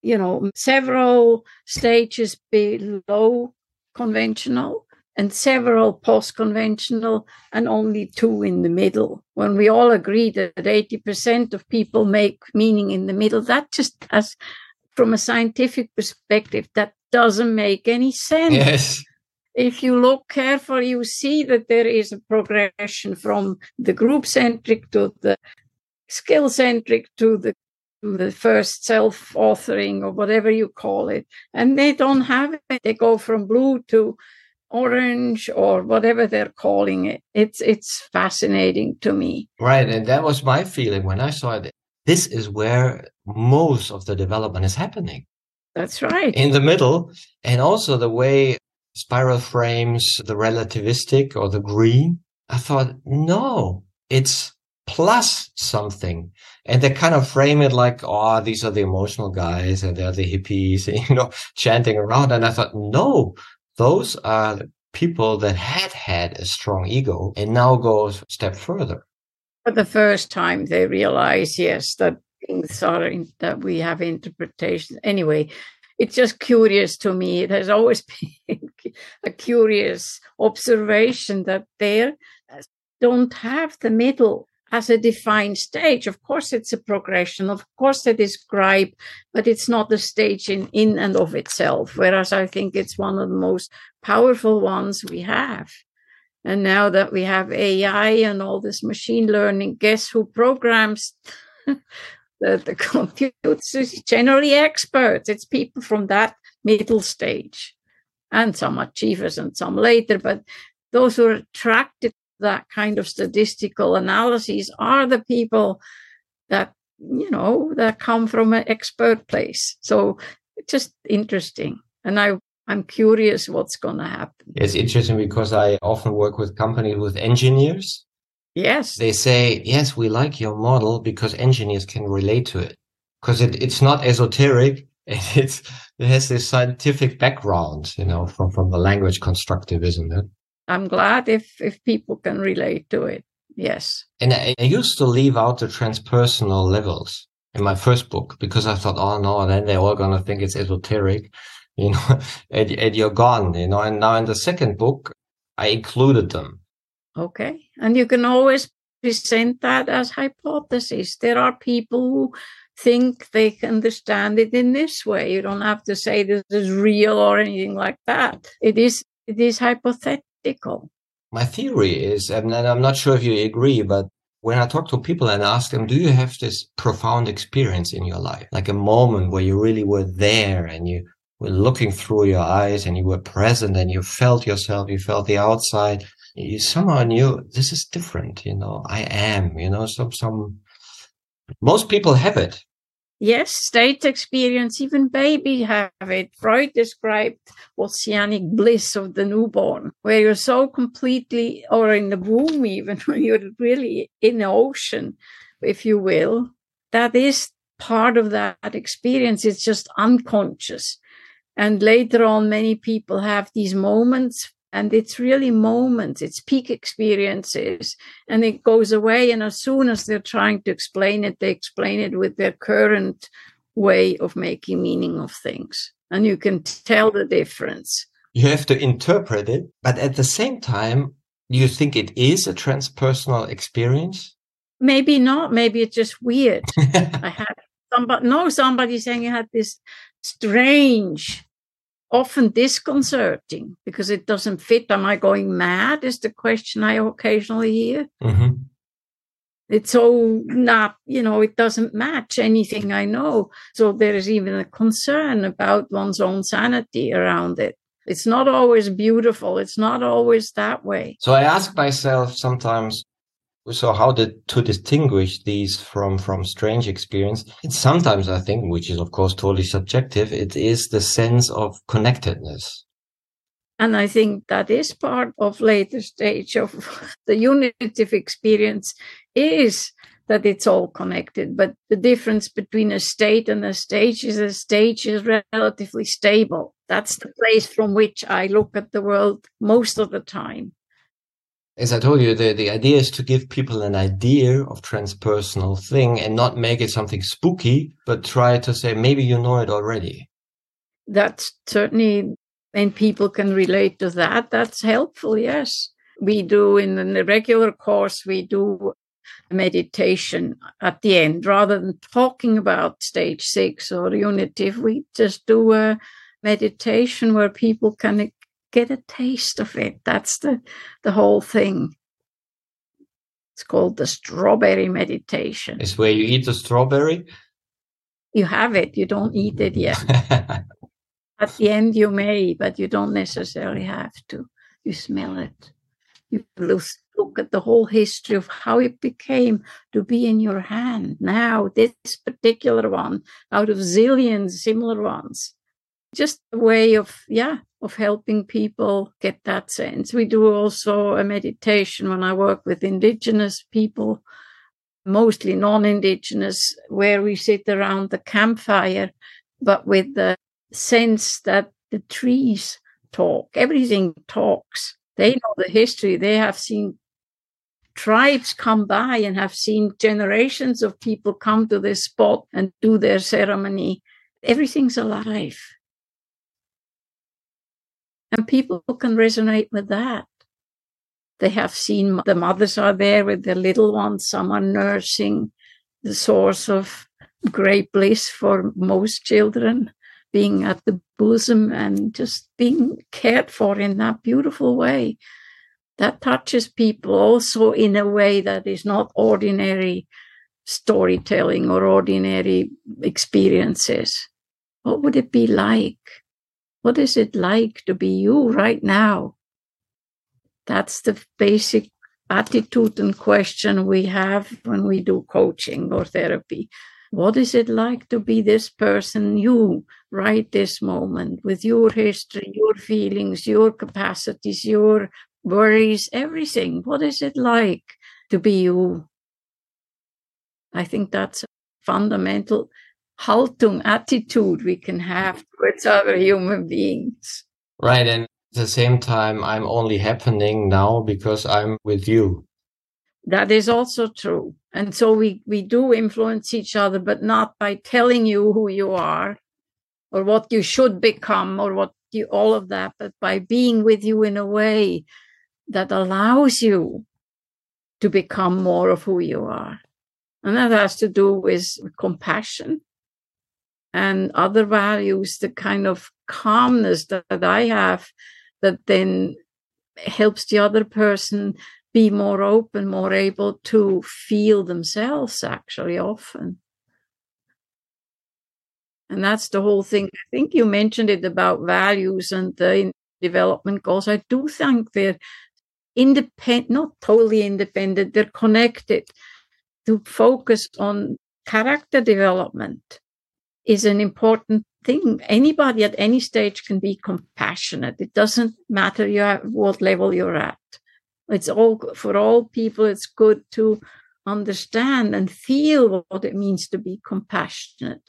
you know, several stages below conventional and several post conventional and only two in the middle. When we all agree that 80% of people make meaning in the middle, that just as from a scientific perspective, that doesn't make any sense. Yes if you look carefully, you see that there is a progression from the group centric to the skill centric to the to the first self authoring or whatever you call it. And they don't have it. They go from blue to orange or whatever they're calling it. It's it's fascinating to me. Right. And that was my feeling when I saw it. This is where most of the development is happening. That's right. In the middle. And also the way spiral frames the relativistic or the green. I thought, no, it's plus something. And they kind of frame it like, oh, these are the emotional guys and they're the hippies, you know, chanting around. And I thought, no, those are people that had had a strong ego and now go a step further. For the first time, they realize, yes, that things are in, that we have interpretations. Anyway, it's just curious to me. It has always been a curious observation that they uh, don't have the middle as a defined stage. Of course, it's a progression. Of course, they describe, but it's not a stage in, in and of itself. Whereas I think it's one of the most powerful ones we have. And now that we have AI and all this machine learning, guess who programs the, the computers generally experts. It's people from that middle stage and some achievers and some later, but those who are attracted that kind of statistical analysis are the people that, you know, that come from an expert place. So it's just interesting. And I I'm curious what's going to happen. It's interesting because I often work with companies with engineers Yes. They say, yes, we like your model because engineers can relate to it. Because it, it's not esoteric. It's, it has this scientific background, you know, from, from the language constructivism. I'm glad if, if people can relate to it. Yes. And I, I used to leave out the transpersonal levels in my first book because I thought, oh no, then they're all going to think it's esoteric, you know, and, and you're gone, you know. And now in the second book, I included them Okay. And you can always present that as hypothesis. There are people who think they can understand it in this way. You don't have to say this is real or anything like that. It is it is hypothetical. My theory is, and I'm not sure if you agree, but when I talk to people and ask them, do you have this profound experience in your life? Like a moment where you really were there and you were looking through your eyes and you were present and you felt yourself, you felt the outside you somehow knew this is different, you know, I am, you know, some, some, most people have it. Yes, state experience, even baby have it. Freud described oceanic bliss of the newborn, where you're so completely, or in the womb even, when you're really in the ocean, if you will, that is part of that experience. It's just unconscious. And later on, many people have these moments and it's really moments it's peak experiences and it goes away and as soon as they're trying to explain it they explain it with their current way of making meaning of things. And you can tell the difference. You have to interpret it but at the same time you think it is a transpersonal experience? Maybe not. Maybe it's just weird. I had somebody no somebody saying you had this strange often disconcerting because it doesn't fit. Am I going mad? Is the question I occasionally hear. Mm-hmm. it's so not, you know, it doesn't match anything I know. So there is even a concern about one's own sanity around it. It's not always beautiful. It's not always that way. So I ask myself sometimes, so how did, to distinguish these from, from strange experience? And sometimes I think, which is of course totally subjective, it is the sense of connectedness. And I think that is part of later stage of the unitive experience is that it's all connected. But the difference between a state and a stage is a stage is relatively stable. That's the place from which I look at the world most of the time. As I told you, the, the idea is to give people an idea of transpersonal thing and not make it something spooky, but try to say, maybe you know it already. That's certainly, and people can relate to that. That's helpful. Yes. We do in the regular course, we do meditation at the end rather than talking about stage six or unitive. We just do a meditation where people can get a taste of it. That's the, the whole thing. It's called the strawberry meditation. It's where you eat the strawberry? You have it, you don't eat it yet. At the end, you may, but you don't necessarily have to. You smell it. You look at the whole history of how it became to be in your hand. Now, this particular one out of zillions similar ones. Just a way of, yeah, of helping people get that sense. We do also a meditation when I work with indigenous people, mostly non indigenous, where we sit around the campfire, but with the sense that the trees talk, everything talks. They know the history. They have seen tribes come by and have seen generations of people come to this spot and do their ceremony. Everything's alive. And people can resonate with that. They have seen the mothers are there with their little ones, some are nursing, the source of great bliss for most children, being at the bosom and just being cared for in that beautiful way that touches people also in a way that is not ordinary storytelling or ordinary experiences. What would it be like? What is it like to be you right now? That's the basic attitude and question we have when we do coaching or therapy. What is it like to be this person, you, right this moment, with your history, your feelings, your capacities, your worries, everything. What is it like to be you? I think that's fundamental Haltung attitude we can have towards other human beings. Right. And at the same time, I'm only happening now because I'm with you. That is also true. And so we, we do influence each other, but not by telling you who you are or what you should become or what you, all of that, but by being with you in a way that allows you to become more of who you are. And that has to do with compassion and other values, the kind of calmness that, that I have that then helps the other person be more open, more able to feel themselves actually often. And that's the whole thing. I think you mentioned it about values and the development goals. I do think they're independent, not totally independent, they're connected. To focus on character development is an important thing. Anybody at any stage can be compassionate. It doesn't matter you at what level you're at. It's all for all people. It's good to understand and feel what it means to be compassionate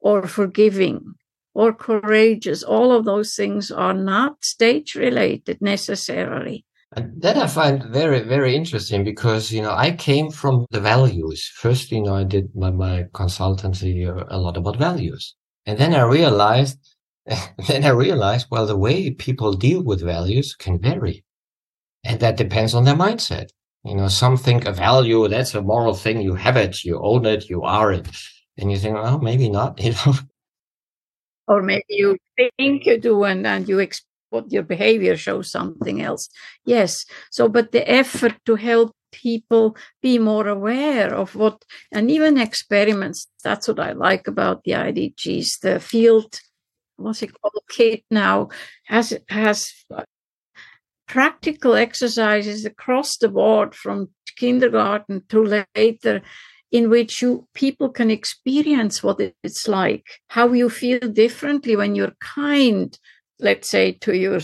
or forgiving or courageous. All of those things are not stage related necessarily. And that I find very, very interesting because, you know, I came from the values. First, you know, I did my, my consultancy uh, a lot about values. And then I realized, then I realized, well, the way people deal with values can vary. And that depends on their mindset. You know, some think a value, that's a moral thing. You have it, you own it, you are it. And you think, well, maybe not, you know. Or maybe you think you do and, and you experience what your behavior shows something else. Yes. So, but the effort to help people be more aware of what, and even experiments, that's what I like about the IDGs. The field, what's it called, kit now, has, has practical exercises across the board from kindergarten to later in which you people can experience what it's like how you feel differently when you're kind let's say to your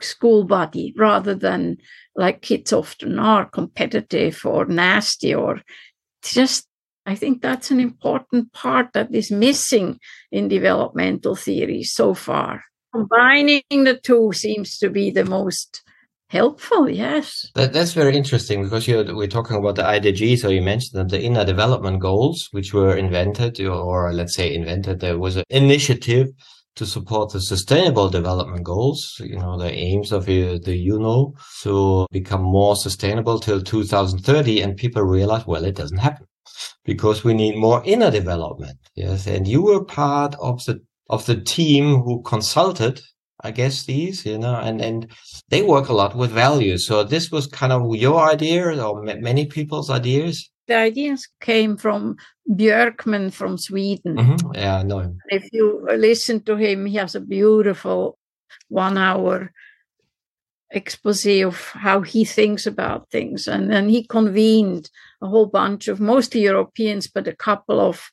school body rather than like kids often are competitive or nasty or just I think that's an important part that is missing in developmental theory so far. Combining the two seems to be the most helpful yes that, that's very interesting because we're talking about the idg so you mentioned that the inner development goals which were invented or let's say invented there was an initiative to support the sustainable development goals you know the aims of the, uno to become more sustainable till 2030 and people realize well it doesn't happen because we need more inner development yes and you were part of the of the team who consulted I guess these, you know, and, and they work a lot with values. So this was kind of your idea or many people's ideas. The ideas came from Björkman from Sweden. Mm-hmm. Yeah, I know him. If you listen to him, he has a beautiful one hour expose of how he thinks about things. And then he convened a whole bunch of mostly Europeans, but a couple of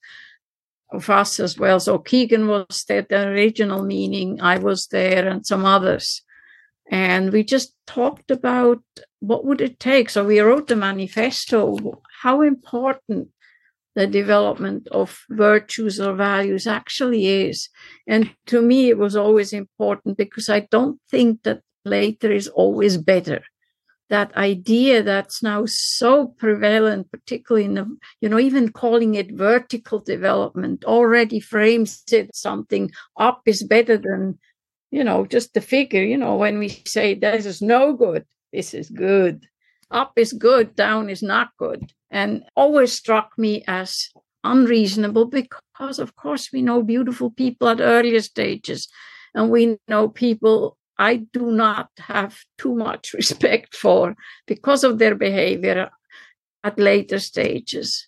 of us as well. So Kegan was there, the original meaning, I was there, and some others. And we just talked about what would it take. So we wrote the manifesto, how important the development of virtues or values actually is. And to me, it was always important because I don't think that later is always better that idea that's now so prevalent, particularly in the, you know, even calling it vertical development already frames it something up is better than, you know, just the figure. You know, when we say this is no good, this is good. Up is good, down is not good. And always struck me as unreasonable because, of course, we know beautiful people at earlier stages and we know people I do not have too much respect for because of their behavior at later stages.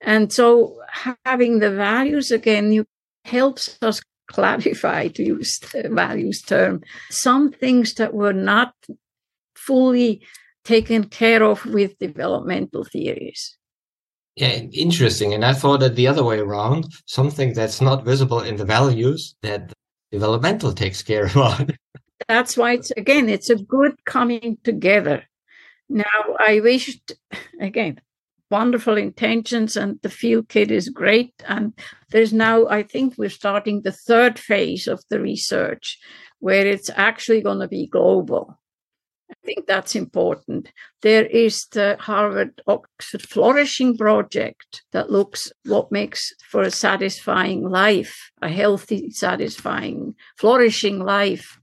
And so having the values again you, helps us clarify, to use the values term, some things that were not fully taken care of with developmental theories. Yeah, interesting. And I thought that the other way around, something that's not visible in the values that developmental takes care of. That's why it's again, it's a good coming together. Now, I wished again, wonderful intentions, and the field kit is great. And there's now, I think, we're starting the third phase of the research where it's actually going to be global. I think that's important. There is the Harvard Oxford Flourishing Project that looks what makes for a satisfying life, a healthy, satisfying, flourishing life.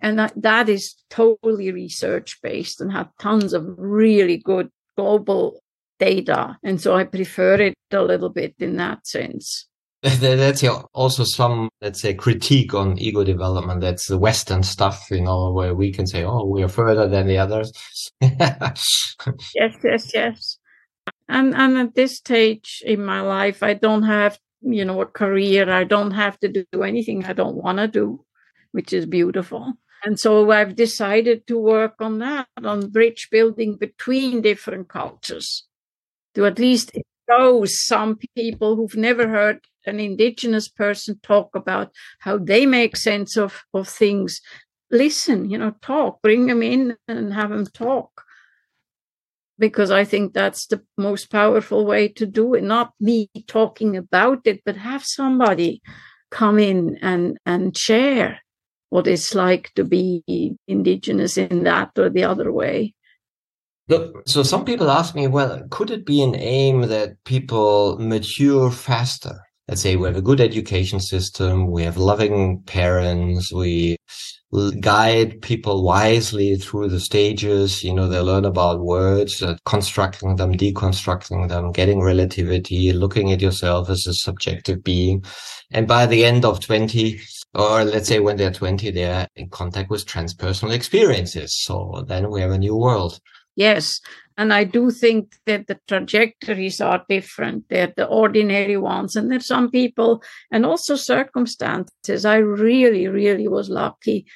And that, that is totally research based and have tons of really good global data. And so I prefer it a little bit in that sense. That's also some, let's say, critique on ego development. That's the Western stuff, you know, where we can say, oh, we are further than the others. yes, yes, yes. And and at this stage in my life, I don't have, you know, a career. I don't have to do anything I don't want to do, which is beautiful. And so I've decided to work on that, on bridge building between different cultures, to at least expose some people who've never heard an indigenous person talk about how they make sense of, of things. Listen, you know, talk, bring them in and have them talk. Because I think that's the most powerful way to do it. Not me talking about it, but have somebody come in and, and share what it's like to be indigenous in that or the other way. Look, so some people ask me, well, could it be an aim that people mature faster? Let's say we have a good education system, we have loving parents, we guide people wisely through the stages. You know, they learn about words, uh, constructing them, deconstructing them, getting relativity, looking at yourself as a subjective being. And by the end of 20, or let's say when they're 20, they're in contact with transpersonal experiences. So then we have a new world. Yes. And I do think that the trajectories are different. They're the ordinary ones. And there's some people and also circumstances. I really, really was lucky.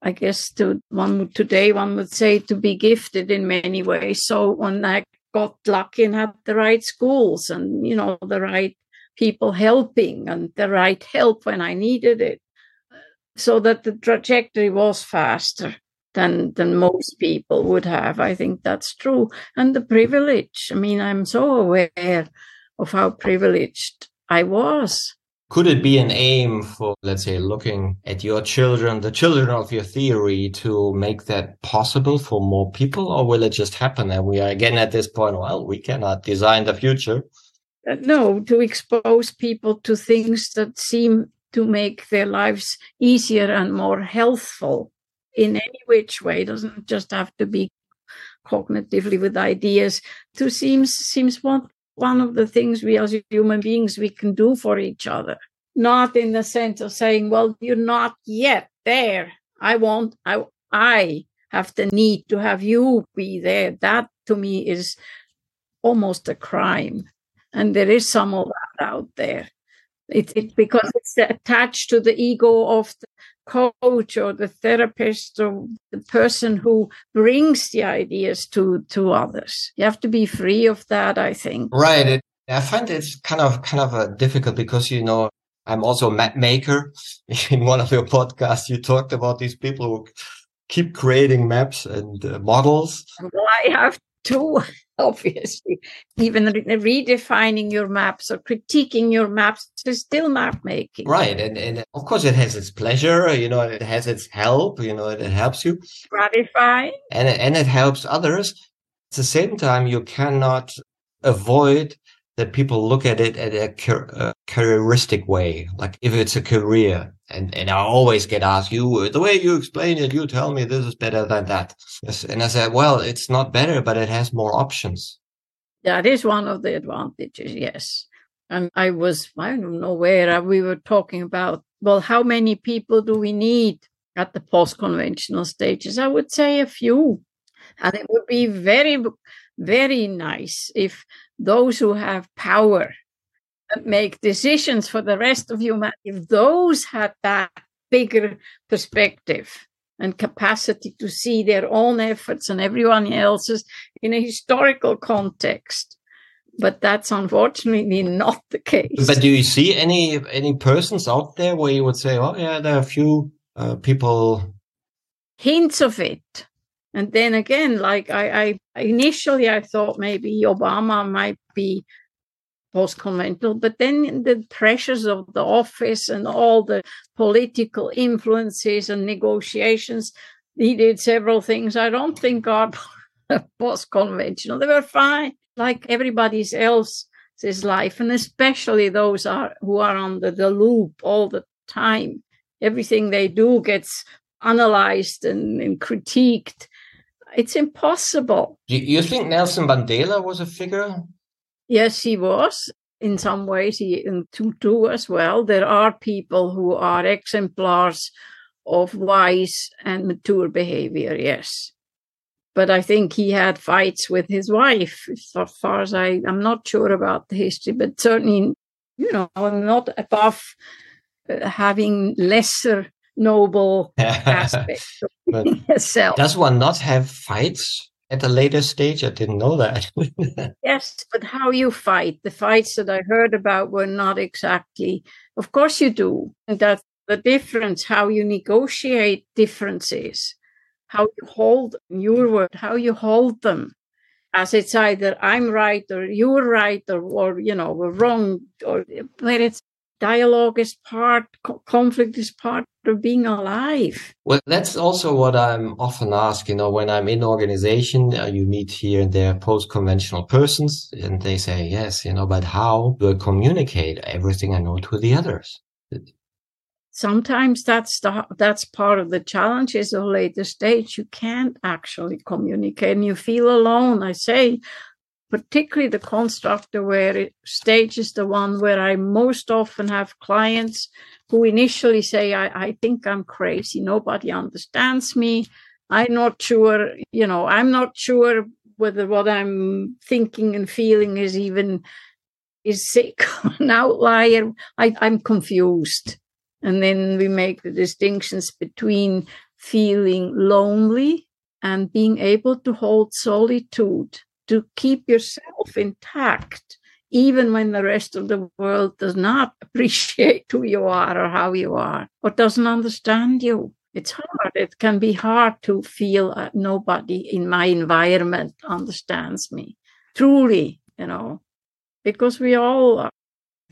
I guess to one today one would say to be gifted in many ways. So when I got lucky and had the right schools and you know the right people helping and the right help when I needed it, so that the trajectory was faster than than most people would have. I think that's true. And the privilege. I mean, I'm so aware of how privileged I was. Could it be an aim for, let's say, looking at your children, the children of your theory, to make that possible for more people, or will it just happen? And we are again at this point, well, we cannot design the future. Uh, no, to expose people to things that seem to make their lives easier and more healthful in any which way. It doesn't just have to be cognitively with ideas. To seems seems one one of the things we as human beings we can do for each other. Not in the sense of saying, well, you're not yet there. I want I I have the need to have you be there. That to me is almost a crime. And there is some of that out there. It, it because it's attached to the ego of the coach or the therapist or the person who brings the ideas to to others. You have to be free of that, I think. Right. It, I find it's kind of kind of a difficult because you know I'm also a map maker. In one of your podcasts, you talked about these people who keep creating maps and uh, models. Well, I have two obviously. Even re- redefining your maps or critiquing your maps is still map making. Right. And, and of course, it has its pleasure, you know, it has its help, you know, it, it helps you. Gratifying. And, and it helps others. At the same time, you cannot avoid that people look at it at a, a uh, careeristic way. Like if it's a career, and, and I always get asked, you, uh, the way you explain it, you tell me this is better than that. And I said, well, it's not better, but it has more options. That is one of the advantages, yes. And I was, I don't know where uh, we were talking about, well, how many people do we need at the post conventional stages? I would say a few. And it would be very, very nice if those who have power make decisions for the rest of humanity, if those had that bigger perspective and capacity to see their own efforts and everyone else's in a historical context. But that's unfortunately not the case. But do you see any any persons out there where you would say, "Oh, yeah, there are a few uh, people"? Hints of it, and then again, like I, I initially I thought maybe Obama might be post-conventional, but then the pressures of the office and all the political influences and negotiations, he did several things I don't think are post-conventional. They were fine, like everybody else's life, and especially those are who are under the loop all the time. Everything they do gets analyzed and, and critiqued. It's impossible. Do you think Nelson Mandela was a figure Yes, he was. In some ways, he in Tutu as well. There are people who are exemplars of wise and mature behavior, yes. But I think he had fights with his wife, as far as I, I'm not sure about the history, but certainly, you know, I'm not above uh, having lesser noble aspects of yourself. Does one not have fights at a later stage. I didn't know that. yes, but how you fight, the fights that I heard about were not exactly, of course you do. And that's the difference, how you negotiate differences, how you hold your word, how you hold them. As it's either I'm right or you're right or, or you know, we're wrong, or where it's dialogue is part, conflict is part of being alive. Well, that's also what I'm often asked. You know, when I'm in organization, uh, you meet here and there post-conventional persons, and they say, "Yes, you know, but how do I communicate everything I know to the others?" Sometimes that's the, that's part of the challenge. Is a later stage you can't actually communicate, and you feel alone. I say particularly the construct aware stage is the one where I most often have clients who initially say, I, I think I'm crazy. Nobody understands me. I'm not sure, you know, I'm not sure whether what I'm thinking and feeling is even is sick an outlier. I, I'm confused. And then we make the distinctions between feeling lonely and being able to hold solitude, to keep yourself intact, even when the rest of the world does not appreciate who you are or how you are or doesn't understand you. It's hard. It can be hard to feel uh, nobody in my environment understands me. Truly, you know, because we all, I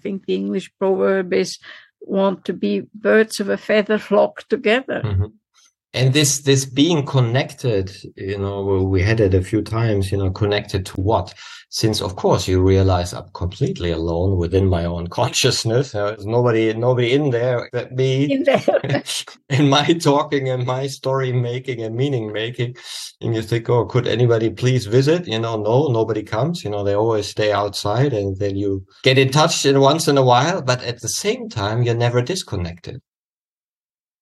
think the English proverb is, want to be birds of a feather flock together. Mm-hmm and this this being connected you know we had it a few times you know connected to what? Since of course you realize i'm completely alone within my own consciousness. There's nobody nobody in there except me. In, there. in my talking and my story making and meaning making. And you think oh could anybody please visit? You know no nobody comes. You know they always stay outside and then you get in touch in once in a while but at the same time you're never disconnected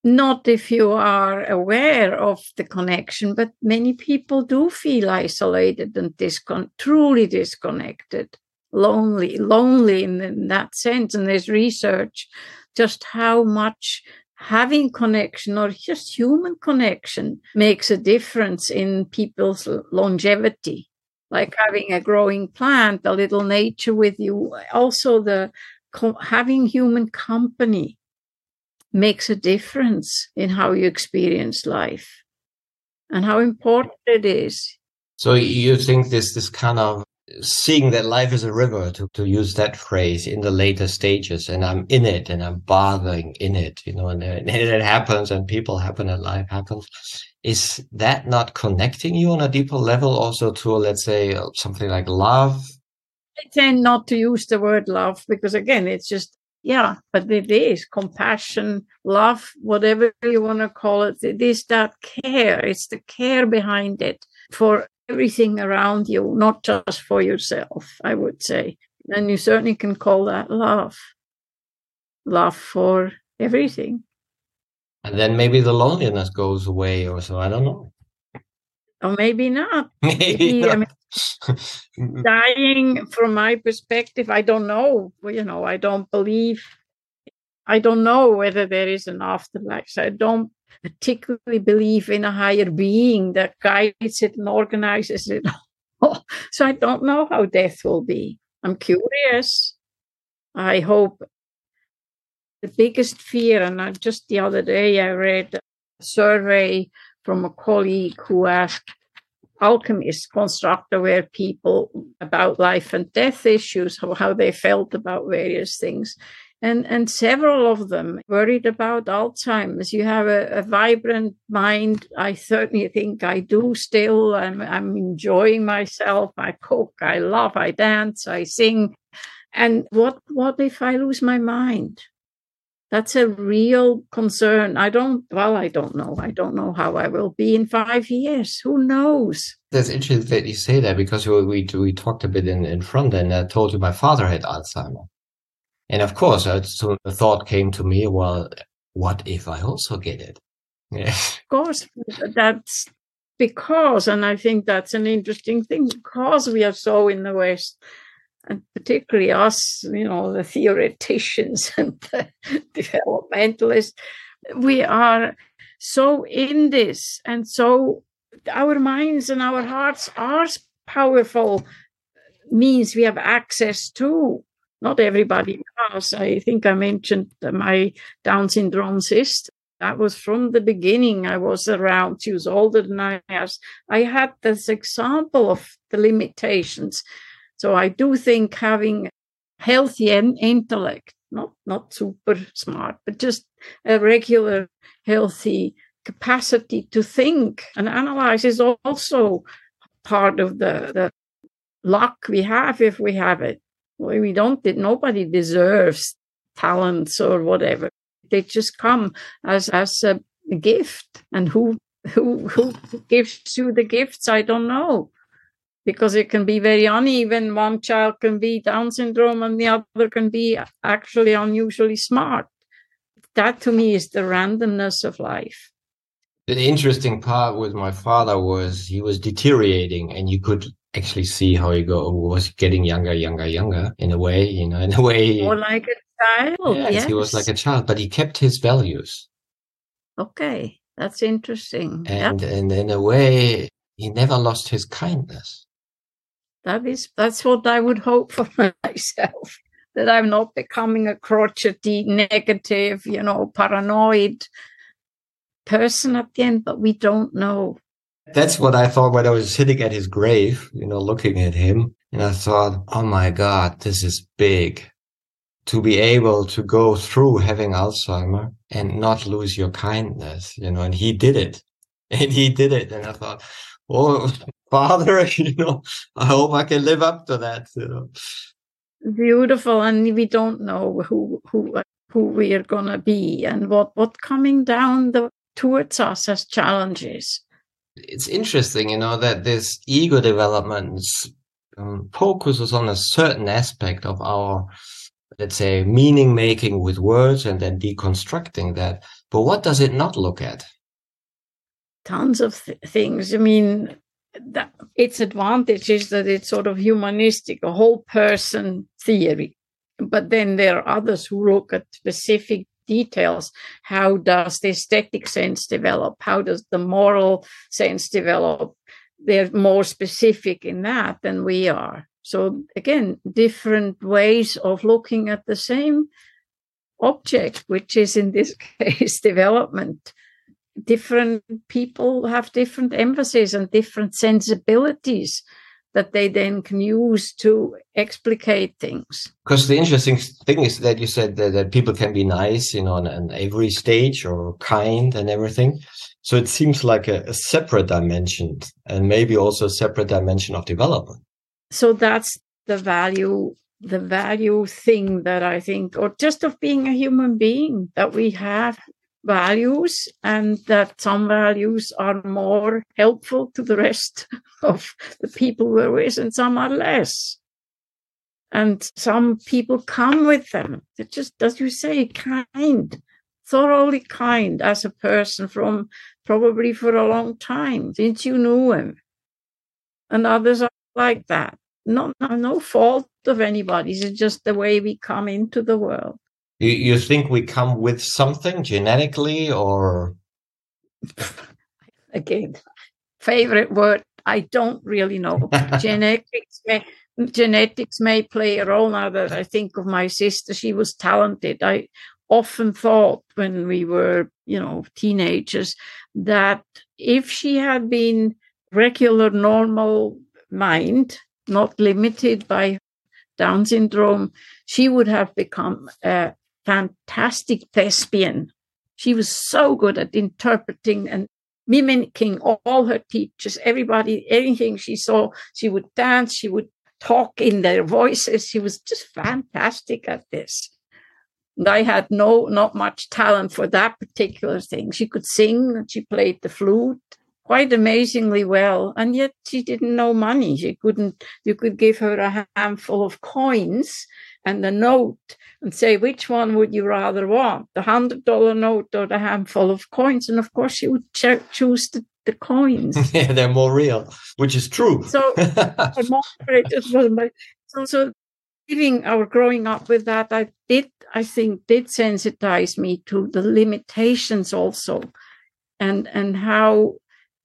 not if you are aware of the connection, but many people do feel isolated and discon- truly disconnected, lonely, lonely in, in that sense. And there's research just how much having connection or just human connection makes a difference in people's longevity like having a growing plant a little nature with you also the having human company makes a difference in how you experience life and how important it is. So you think this this kind of seeing that life is a river to, to use that phrase in the later stages and I'm in it and I'm bothering in it, you know, and, and it happens and people happen and life happens. Is that not connecting you on a deeper level also to, let's say, uh, something like love? I tend not to use the word love because again, it's just yeah, but it is compassion, love, whatever you want to call it. It is that care. It's the care behind it for everything around you, not just for yourself, I would say. And you certainly can call that love. Love for everything. And then maybe the loneliness goes away or so. I don't know. Or maybe not. Maybe, I mean, dying from my perspective i don't know. You know i don't believe i don't know whether there is an afterlife. So i don't particularly believe in a higher being that guides it and organizes it so i don't know how death will be. I'm curious. I hope the biggest fear and just the other day i read a survey from a colleague who asked alchemists, construct aware people about life and death issues, how, how they felt about various things. And, and several of them worried about Alzheimer's. You have a, a vibrant mind. I certainly think I do still. I'm, I'm enjoying myself. I cook, I love, I dance, I sing. And what, what if I lose my mind? That's a real concern. I don't, well, I don't know. I don't know how I will be in five years. Who knows? That's interesting that you say that because we, we, we talked a bit in, in front and I told you my father had Alzheimer. And of course, uh, so the thought came to me, well, what if I also get it? Yeah. Of course, that's because, and I think that's an interesting thing, because we are so in the West and particularly us, you know, the theoreticians and the developmentalists, we are so in this and so our minds and our hearts are powerful means we have access to. Not everybody does. I think I mentioned my Down syndrome sister. That was from the beginning. I was around. She was older than I was. I had this example of the limitations so I do think having healthy intellect, not not super smart, but just a regular healthy capacity to think and analyze is also part of the, the luck we have if we have it. We don't nobody deserves talents or whatever. They just come as as a gift. And who who who gives you the gifts? I don't know because it can be very uneven. One child can be Down syndrome and the other can be actually unusually smart. That to me is the randomness of life. The interesting part with my father was he was deteriorating and you could actually see how he go was getting younger, younger, younger in a way, you know, in a way. More like a child. Yes, yes. he was like a child, but he kept his values. Okay, that's interesting. And yeah. and in a way, he never lost his kindness. That is that's what I would hope for myself. That I'm not becoming a crotchety, negative, you know, paranoid person at the end, but we don't know. That's what I thought when I was sitting at his grave, you know, looking at him. And I thought, oh my God, this is big. To be able to go through having Alzheimer and not lose your kindness, you know, and he did it. And he did it. And I thought, oh, father, you know, I hope I can live up to that, you know. Beautiful. And we don't know who, who, who we are going to be and what, what coming down the, towards us as challenges. It's interesting, you know, that this ego development um, focuses on a certain aspect of our, let's say, meaning making with words and then deconstructing that. But what does it not look at? Tons of th- things. I mean, that, its advantage is that it's sort of humanistic, a whole person theory. But then there are others who look at specific details. How does the aesthetic sense develop? How does the moral sense develop? They're more specific in that than we are. So again, different ways of looking at the same object, which is in this case development. Different people have different emphasis and different sensibilities that they then can use to explicate things. Because the interesting thing is that you said that, that people can be nice, you know, on, on, every stage or kind and everything. So it seems like a, a separate dimension and maybe also a separate dimension of development. So that's the value, the value thing that I think, or just of being a human being, that we have values and that some values are more helpful to the rest of the people we're with and some are less. And some people come with them. They're just, as you say, kind, thoroughly kind as a person from probably for a long time since you knew him. And others are like that. Not, no fault of anybody's. It's just the way we come into the world. You, you think we come with something genetically or? Again, favorite word. I don't really know. genetics may genetics may play a role now that I think of my sister. She was talented. I often thought when we were, you know, teenagers that if she had been regular, normal mind, not limited by Down syndrome, she would have become a fantastic thespian. She was so good at interpreting and mimicking all her teachers, everybody, anything she saw, she would dance, she would talk in their voices. She was just fantastic at this. And I had no, not much talent for that particular thing. She could sing, she played the flute quite amazingly well, and yet she didn't know money. She couldn't, you could give her a handful of coins and a note and say, which one would you rather want, the hundred dollar note or the handful of coins? And of course, she would ch- choose the, the coins. yeah, they're more real, which is true. So, so, so living or growing up with that, I did, I think, did sensitize me to the limitations also, and and how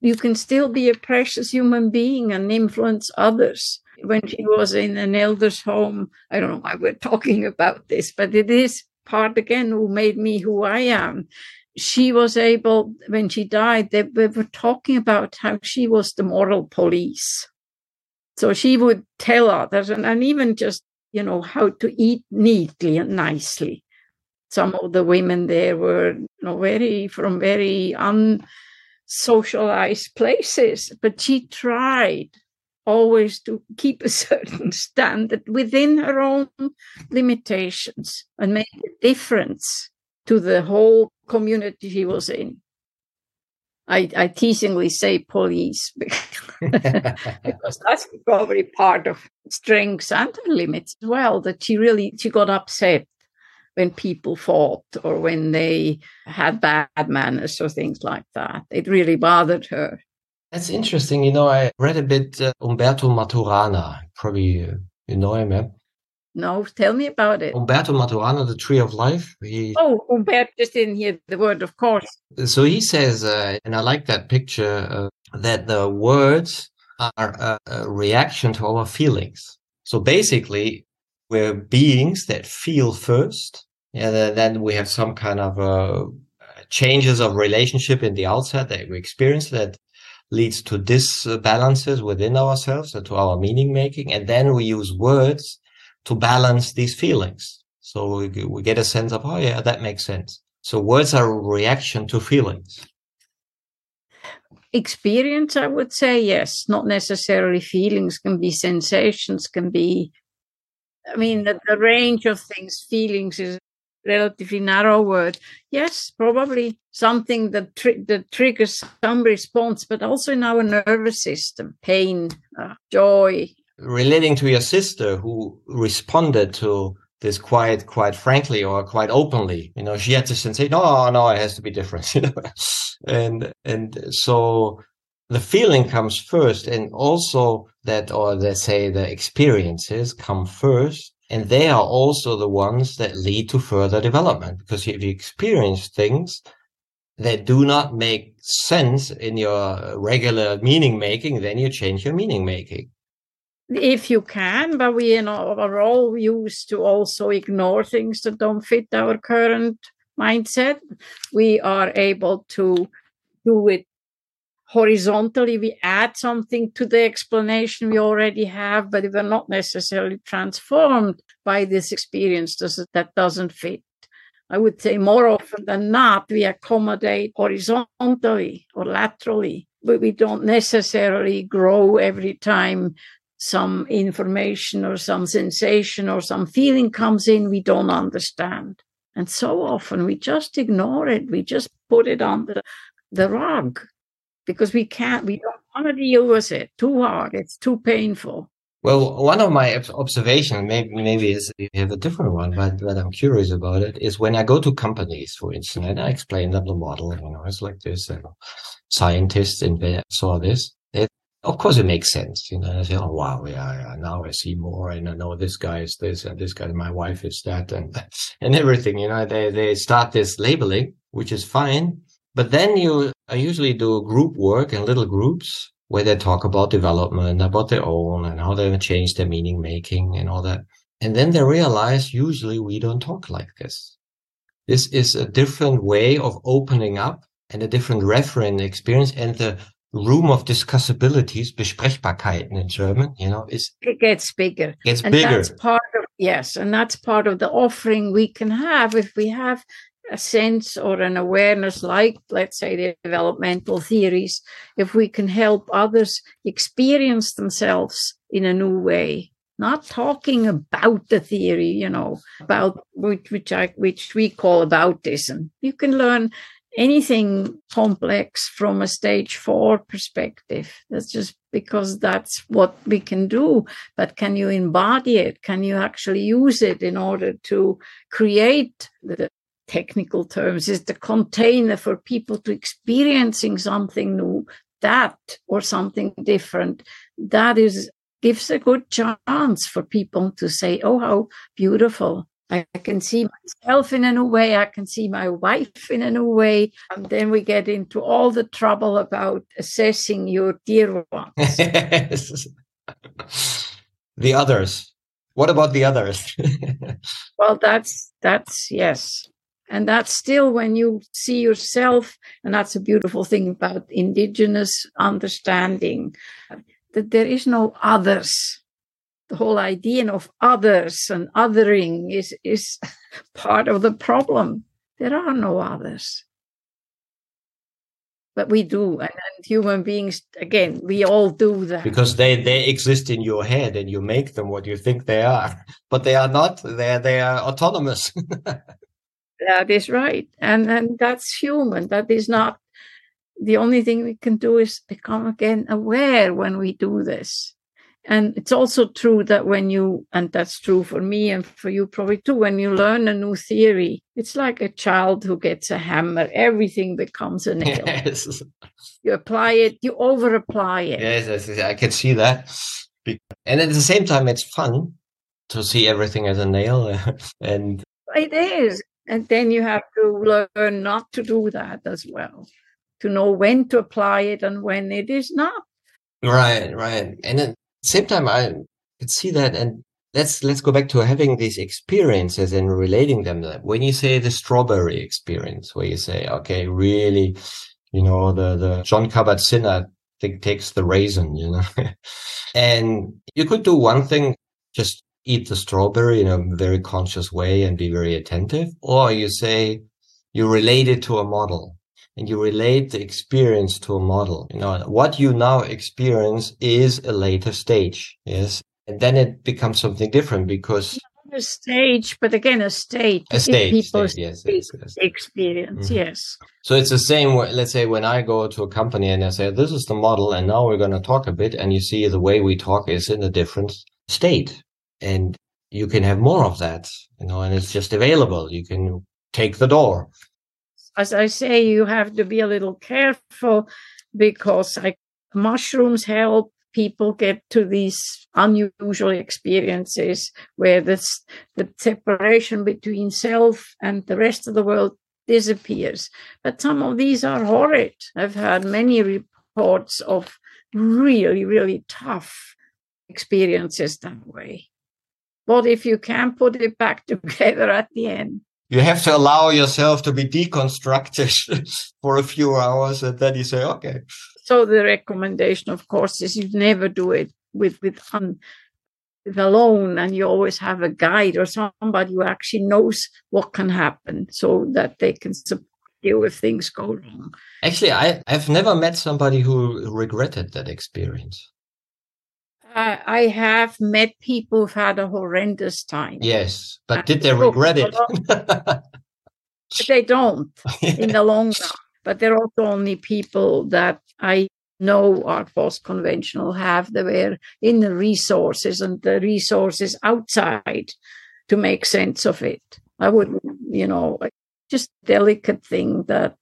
you can still be a precious human being and influence others. When she was in an elder's home, I don't know why we're talking about this, but it is part again who made me who I am. She was able, when she died, they, were talking about how she was the moral police. So she would tell others, and, and even just, you know, how to eat neatly and nicely. Some of the women there were, you know, very, from very un, socialized places, but she tried always to keep a certain standard within her own limitations and make a difference to the whole community she was in. I, I teasingly say police because that's probably part of strengths and limits as well. That she really she got upset when people fought or when they had bad manners or things like that. It really bothered her. That's interesting. You know, I read a bit uh, Humberto Maturana. Probably uh, you know him, yeah? No, tell me about it. Humberto Maturana, The Tree of Life. He, oh, Humberto just didn't hear the word, of course. So he says, uh, and I like that picture, uh, that the words are a, a reaction to our feelings. So basically, we're beings that feel first, and then we have some kind of uh, changes of relationship in the outside that we experience that leads to disbalances within ourselves and to our meaning making. And then we use words to balance these feelings. So we, we get a sense of, oh yeah, that makes sense. So words are a reaction to feelings. Experience, I would say, yes. Not necessarily feelings, can be sensations, can be, I mean, the, the range of things, feelings is relatively narrow word. Yes, probably something that, that triggers some response, but also in our nervous system, pain, uh, joy, relating to your sister who responded to this quite quite frankly or quite openly you know she had to say no no it has to be different you know and and so the feeling comes first and also that or let's say the experiences come first and they are also the ones that lead to further development because if you experience things that do not make sense in your regular meaning making then you change your meaning making if you can, but we you know, are all used to also ignore things that don't fit our current mindset. We are able to do it horizontally. We add something to the explanation we already have, but we're not necessarily transformed by this experience that doesn't fit. I would say more often than not, we accommodate horizontally or laterally, but we don't necessarily grow every time some information or some sensation or some feeling comes in we don't understand. And so often we just ignore it. We just put it under the rug because we can't, we don't want to deal with it too hard. It's too painful. Well, one of my observations, maybe maybe is you have a different one, but, but I'm curious about it, is when I go to companies, for instance, and I explain them the model, you know, it's like this, and scientists invent saw this, It, of course it makes sense. You know, I say, oh wow, yeah, yeah, now I see more and I know this guy is this and this guy, my wife is that and and everything. You know, they they start this labeling, which is fine. But then you I usually do group work in little groups where they talk about development, about their own and how they change their meaning making and all that. And then they realize usually we don't talk like this. This is a different way of opening up and a different reference experience and the room of discussabilities, Besprechbarkeiten in German, you know, is it gets bigger. Gets and bigger. That's part of yes, and that's part of the offering we can have if we have a sense or an awareness, like let's say the developmental theories, if we can help others experience themselves in a new way. Not talking about the theory, you know, about which which I which we call aboutism. You can learn anything complex from a stage four perspective. That's just because that's what we can do. But can you embody it? Can you actually use it in order to create the technical terms is the container for people to experiencing something new, that or something different. That is gives a good chance for people to say, Oh, how beautiful I can see myself in a new way. I can see my wife in a new way. And then we get into all the trouble about assessing your dear ones. the others. What about the others? well, that's that's yes. And that's still when you see yourself, and that's a beautiful thing about indigenous understanding, that there is no others the whole idea of others and othering is, is part of the problem. There are no others. But we do, and, and human beings, again, we all do that. Because they, they exist in your head and you make them what you think they are. But they are not, they're, they are autonomous. that is right. And, and that's human. That is not the only thing we can do is become again aware when we do this. And it's also true that when you, and that's true for me and for you probably too, when you learn a new theory, it's like a child who gets a hammer, everything becomes a nail. Yes. You apply it, you over apply it. Yes, yes, I can see that. And at the same time, it's fun to see everything as a nail. and it is. And then you have to learn not to do that as well, to know when to apply it and when it is not. Right, right. And at the same time, I can see that. And let's let's go back to having these experiences and relating them. When you say the strawberry experience, where you say, okay, really, you know, the the Jon Kabat-Zinn think takes the raisin, you know, and you could do one thing, just eat the strawberry in a very conscious way and be very attentive, or you say you relate it to a model and you relate the experience to a model. You know, what you now experience is a later stage. Yes. And then it becomes something different because a stage, but again, a state. A stage, stage yes, yes, yes, experience, mm-hmm. yes. So it's the same. Let's say when I go to a company and I say, "This is the model," and now we're going to talk a bit, and you see the way we talk is in a different state, and you can have more of that, you know, and it's just available. You can take the door. As I say, you have to be a little careful because mushrooms help people get to these unusual experiences where this, the separation between self and the rest of the world disappears. But some of these are horrid. I've had many reports of really, really tough experiences that way. What if you can put it back together at the end? You have to allow yourself to be deconstructed for a few hours and then you say, okay. So the recommendation, of course, is you never do it with, with, un, with alone and you always have a guide or somebody who actually knows what can happen so that they can support you if things go wrong. Actually, I, I've never met somebody who regretted that experience. Uh, I have met people who've had a horrendous time. Yes, but and did they regret it? they don't in the long run. But they're also only people that I know are post conventional, have the were in the resources and the resources outside to make sense of it. I would, you know, just delicate thing that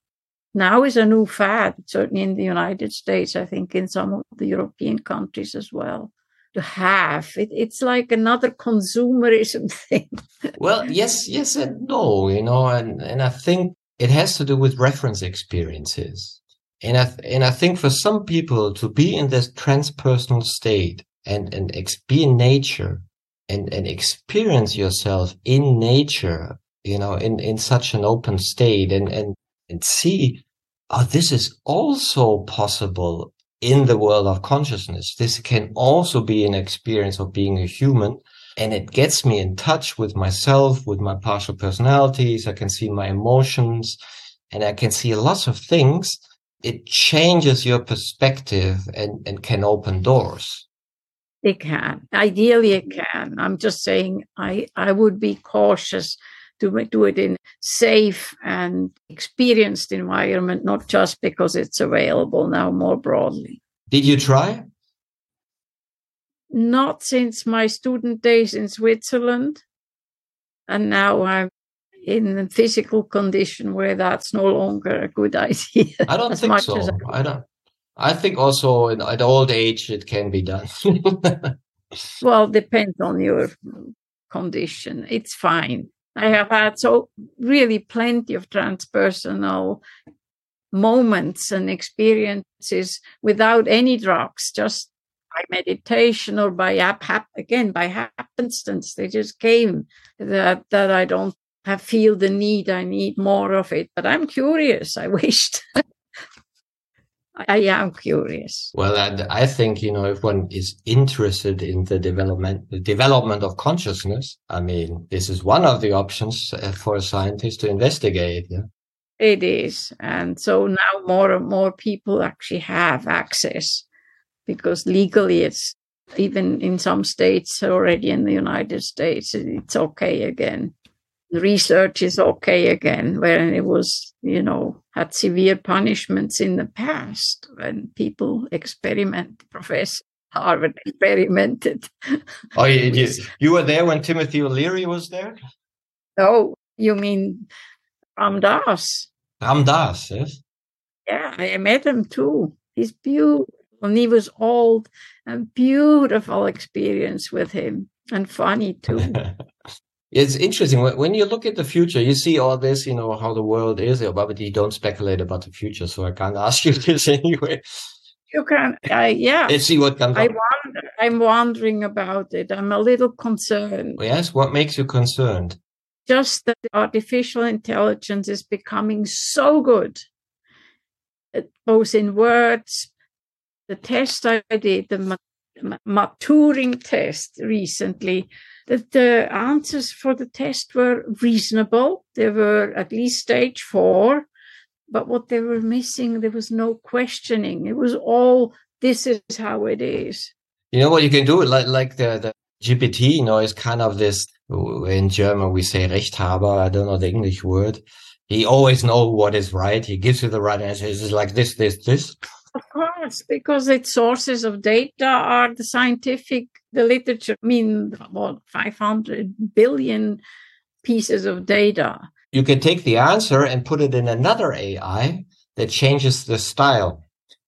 now is a new fad, certainly in the United States, I think in some of the European countries as well to have. It, it's like another consumerism thing. well, yes, yes, and no, you know, and, and I think it has to do with reference experiences. And I, and I think for some people to be in this transpersonal state and, and be in nature and, and experience yourself in nature, you know, in, in such an open state and, and, and see, oh, this is also possible in the world of consciousness. This can also be an experience of being a human. And it gets me in touch with myself, with my partial personalities. I can see my emotions and I can see lots of things. It changes your perspective and, and can open doors. It can. Ideally, it mm-hmm. can. I'm just saying I, I would be cautious to do it in safe and experienced environment, not just because it's available now more broadly. Did you try? Not since my student days in Switzerland. And now I'm in a physical condition where that's no longer a good idea. I don't think so. I, I don't. I think also in, at old age it can be done. well, depends on your condition. It's fine. I have had so really plenty of transpersonal moments and experiences without any drugs, just by meditation or by app, again by happenstance. They just came that that I don't have feel the need. I need more of it, but I'm curious. I wished. I am curious. Well, and I think you know if one is interested in the development the development of consciousness, I mean, this is one of the options uh, for a scientist to investigate. Yeah? It is, and so now more and more people actually have access because legally it's even in some states already in the United States it's okay again. Research is okay again, when it was, you know, had severe punishments in the past when people experiment, Professor Harvard experimented. Oh, you, you, were there when Timothy O'Leary was there? Oh, you mean Ram Dass? Ram Dass, yes. Yeah, I met him too. He's beautiful. And he was old and beautiful experience with him and funny too. it's interesting. When you look at the future you see all this you know how the world is but you don't speculate about the future so i can't ask you this anyway. You can uh, yeah. Let's see what comes I up. wonder, i'm wondering about it. I'm a little concerned. Yes? What makes you concerned? Just that artificial intelligence is becoming so good both in words the test i did the maturing test recently that the answers for the test were reasonable. They were at least stage four, but what they were missing, there was no questioning. It was all, this is how it is. You know what you can do? Like, like the, the GPT, you know, is kind of this, in German, we say Rechthaber. I don't know the English word. He always knows what is right. He gives you the right answer. It's like this, this, this. Of course, because its sources of data are the scientific, the literature. Mean, what, 500 billion pieces of data. You can take the answer and put it in another AI that changes the style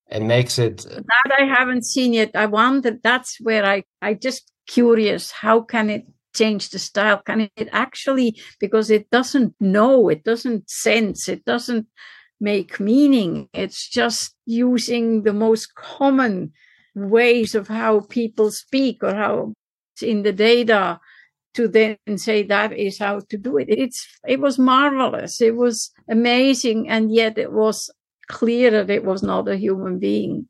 and makes it. Uh, that I haven't seen yet. I wonder, that's where I, I just curious, how can it change the style? Can it actually, because it doesn't know, it doesn't sense, it doesn't make meaning. It's just using the most common ways of how people speak or how in the data to then say that is how to do it. It's it was marvelous. It was amazing, and yet it was clear that it was not a human being.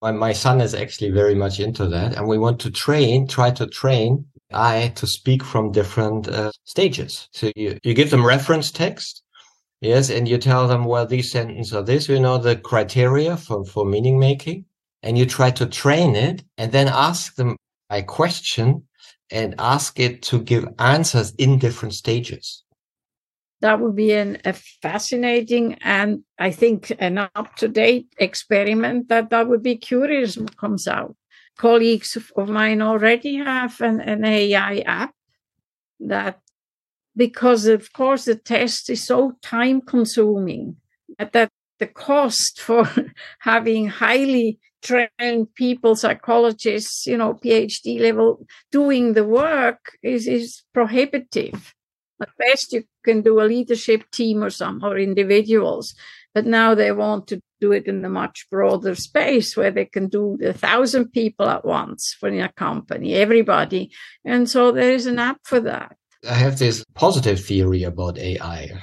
My, son is actually very much into that, and we want to train, try to train I to speak from different uh, stages. So you, you give them reference text, Yes, and you tell them, well, these sentences are this, you know, the criteria for, for meaning making, and you try to train it and then ask them a question and ask it to give answers in different stages. That would be an, a fascinating and I think an up to date experiment that that would be curious comes out. Colleagues of mine already have an, an AI app that because of course the test is so time consuming that the cost for having highly trained people psychologists you know phd level doing the work is is prohibitive. At best you can do a leadership team or some or individuals but now they want to do it in a much broader space where they can do a thousand people at once for a company everybody. And so there is an app for that. I have this positive theory about AI.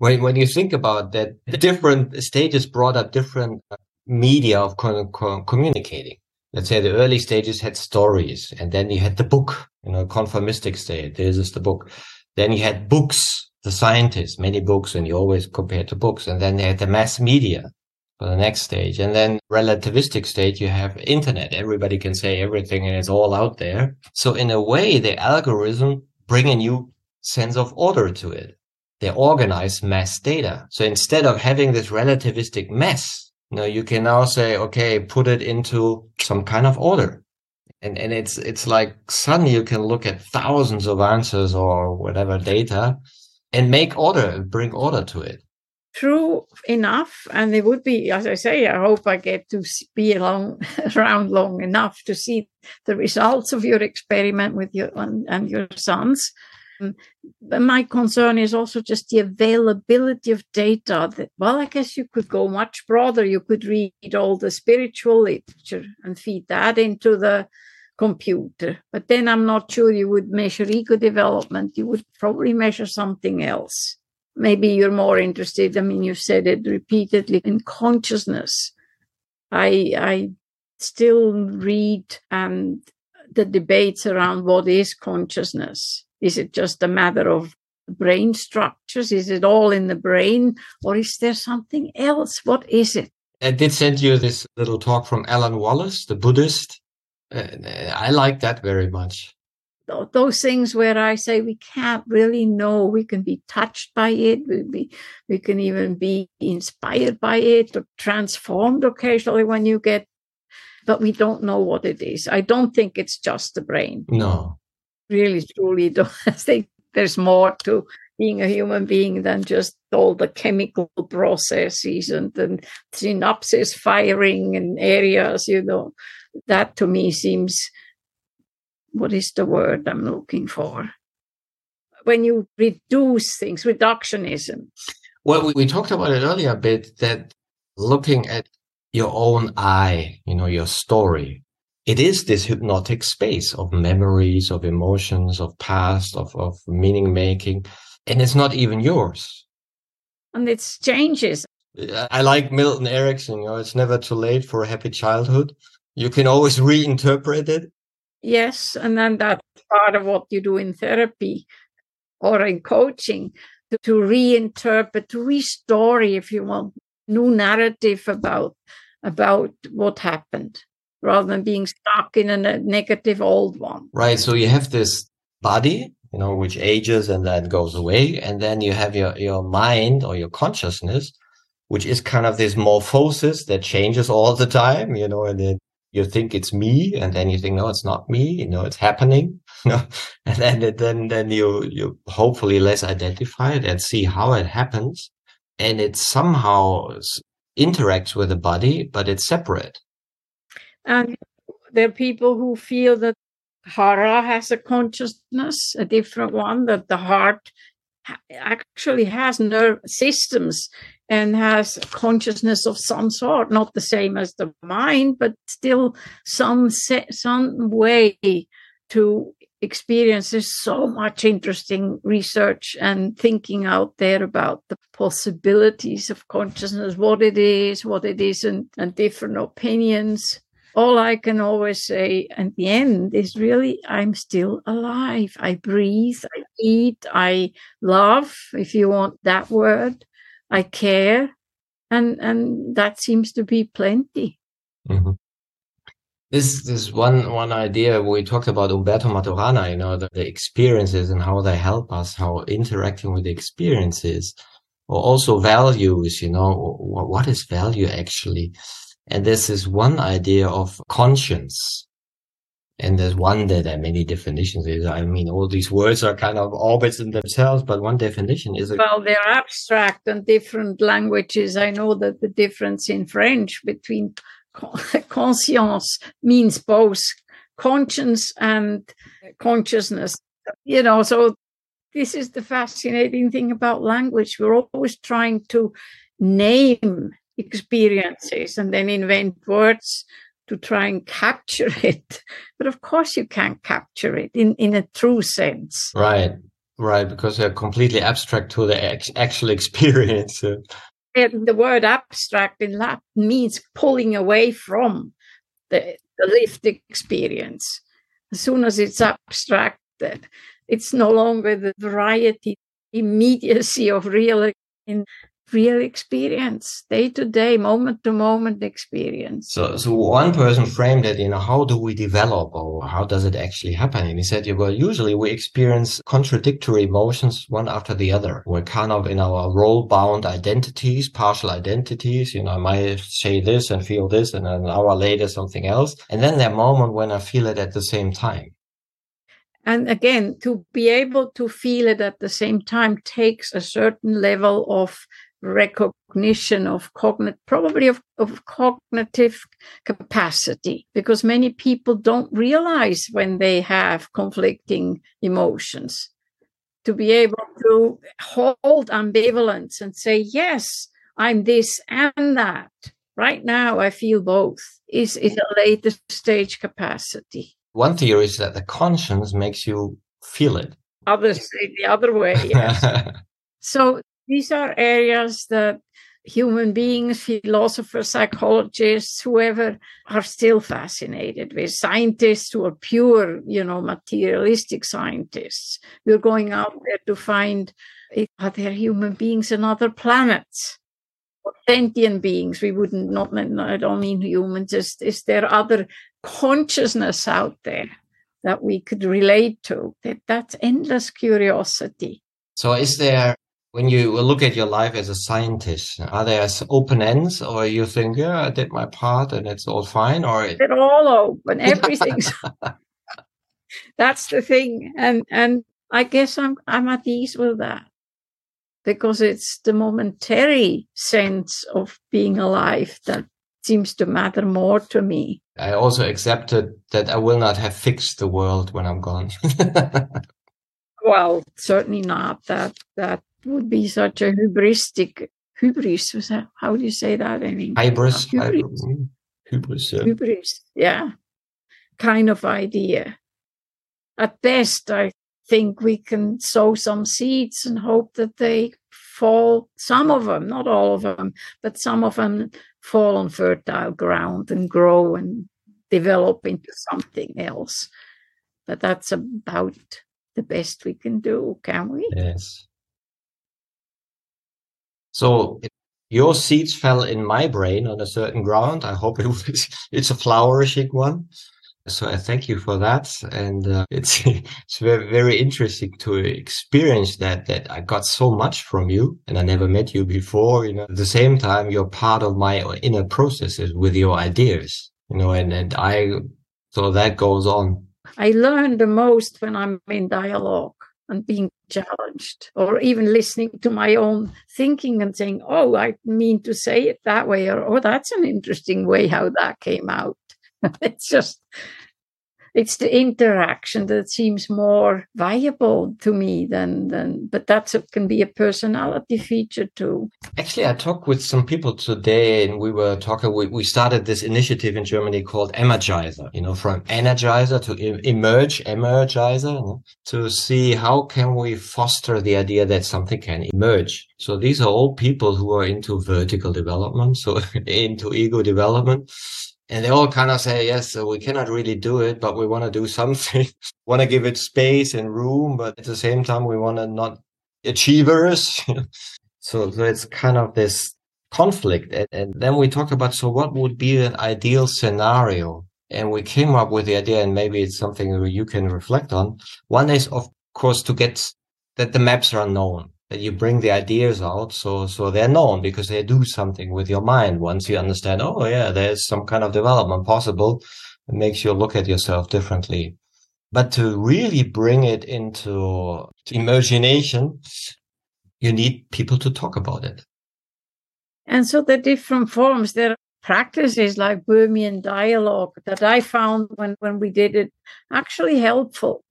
When, when you think about that, the different stages brought up different uh, media of communicating. Let's say the early stages had stories, and then you had the book, you know, conformistic state. This is the book. Then you had books, the scientists, many books, and you always compare to books. And then they had the mass media for the next stage. And then relativistic state, you have internet. Everybody can say everything and it's all out there. So in a way, the algorithm bring a new sense of order to it. They organize mass data. So instead of having this relativistic mess, you know, you can now say, okay, put it into some kind of order. And, and it's, it's like suddenly you can look at thousands of answers or whatever data and make order, bring order to it. True enough. And it would be, as I say, I hope I get to be along, around long enough to see the results of your experiment with your and, and your sons. Um, but my concern is also just the availability of data. That, well, I guess you could go much broader. You could read all the spiritual literature and feed that into the computer. But then I'm not sure you would measure ego development. You would probably measure something else maybe you're more interested. I mean, you said it repeatedly in consciousness. I, I still read and the debates around what is consciousness. Is it just a matter of brain structures? Is it all in the brain or is there something else? What is it? I did send you this little talk from Alan Wallace, the Buddhist. Uh, I like that very much those things where I say we can't really know. We can be touched by it. We, be, we can even be inspired by it or transformed occasionally when you get, but we don't know what it is. I don't think it's just the brain. No. Really, truly don't. I think there's more to being a human being than just all the chemical processes and synapses firing in areas, you know. That to me seems what is the word I'm looking for? When you reduce things, reductionism. Well, we, we talked about it earlier a bit that looking at your own eye, you know, your story, it is this hypnotic space of memories, of emotions, of past, of, of meaning making. And it's not even yours. And it changes. I like Milton Erickson, you know, it's never too late for a happy childhood. You can always reinterpret it. Yes. And then that's part of what you do in therapy or in coaching to, to reinterpret, to restore, if you want, new narrative about about what happened rather than being stuck in a negative old one. Right. So you have this body, you know, which ages and then goes away. And then you have your, your mind or your consciousness, which is kind of this morphosis that changes all the time, you know, and then you think it's me and then you think, no, it's not me, you know, it's happening. You know? and then, then, then you, you hopefully less identify it and see how it happens. And it somehow interacts with the body, but it's separate. And there are people who feel that Hara has a consciousness, a different one, that the heart actually has nerve systems and has consciousness of some sort, not the same as the mind, but still some some way to experience. There's so much interesting research and thinking out there about the possibilities of consciousness, what it is, what it isn't, and different opinions all I can always say at the end is really, I'm still alive. I breathe, I eat, I love, if you want that word, I care. And, and that seems to be plenty. Mm-hmm. This, this one, one idea we talked about Humberto Maturana, you know, the, the experiences and how they help us, how interacting with the experiences or also values, you know, what is value actually? And this is one idea of conscience. And there's one that there are many definitions. Is I mean, all these words are kind of orbits in themselves, but one definition is. A- well, they're abstract and different languages. I know that the difference in French between conscience means both conscience and consciousness. You know, so this is the fascinating thing about language. We're always trying to name experiences and then invent words to try and capture it. But of course, you can't capture it in, in a true sense. Right, right, because they're completely abstract to the ex- actual experience. And the word abstract in Latin means pulling away from the, the lived experience. As soon as it's abstracted, it's no longer the variety, immediacy of real in real experience, day to day, moment to moment experience. So, so one person framed it, you know, how do we develop or how does it actually happen? And he said, yeah, well, usually we experience contradictory emotions one after the other. We're kind of in our role bound identities, partial identities. You know, I might say this and feel this and an hour later something else. And then that moment when I feel it at the same time. And again, to be able to feel it at the same time takes a certain level of recognition of cognitive, probably of, of cognitive capacity, because many people don't realize when they have conflicting emotions. To be able to hold ambivalence and say, yes, I'm this and that. Right now, I feel both is, is a later stage capacity. One theory is that the conscience makes you feel it. Others say the other way. Yes. so these are areas that human beings, philosophers, psychologists, whoever are still fascinated with. Scientists who are pure, you know, materialistic scientists. We're going out there to find eh, are there human beings on other planets? Or sentient beings, we wouldn't not I don't mean humans, is, is there other consciousness out there? that we could relate to. That, that's endless curiosity. So, is there, when you look at your life as a scientist, are there open ends, or you think, yeah, I did my part and it's all fine, or they're all open, everything's. that's the thing, and and I guess I'm I'm at ease with that because it's the momentary sense of being alive that seems to matter more to me. I also accepted that I will not have fixed the world when I'm gone. well, certainly not. That that would be such a hubristic hubris. Was that how do you say that English? Hybris. Hybris. Hybris. Yeah. Hubris. Yeah. Kind of idea. At best, I think we can sow some seeds and hope that they fall, some of them, not all of them, but some of them fall on fertile ground and grow and develop into something else. But that's about the best we can do, can we? Yes. So your seeds fell in my brain on a certain ground. I hope it was, it's a flourishing one. So I thank you for that, and uh, it's it's very very interesting to experience that that I got so much from you, and I never met you before. You know, at the same time, you're part of my inner processes with your ideas. You know, and and I so that goes on. I learn the most when I'm in dialogue and being challenged, or even listening to my own thinking and saying, "Oh, I mean to say it that way," or "Oh, that's an interesting way how that came out." it's just it's the interaction that seems more viable to me than than but that can be a personality feature too. Actually i talked with some people today and we were talking we, we started this initiative in germany called emergizer you know from energizer to emerge know, to see how can we foster the idea that something can emerge. So these are all people who are into vertical development so into ego development and they all kind of say yes so we cannot really do it but we want to do something. Want to give it space and room but at the same time we want to not achievers so, so it's kind of this conflict. And, and then we talked about so what would be an ideal scenario? And we came up with the idea and maybe it's something where you can reflect on. One is of course to get that the maps are known that you bring the ideas out so so they're known because they do something with your mind. Once you understand oh yeah there's some kind of development possible it makes you look at yourself differently. But to really bring it into imagination you need people to talk about it. And so the different forms there are practices like Bohmian dialogue that I found when, when we did it actually helpful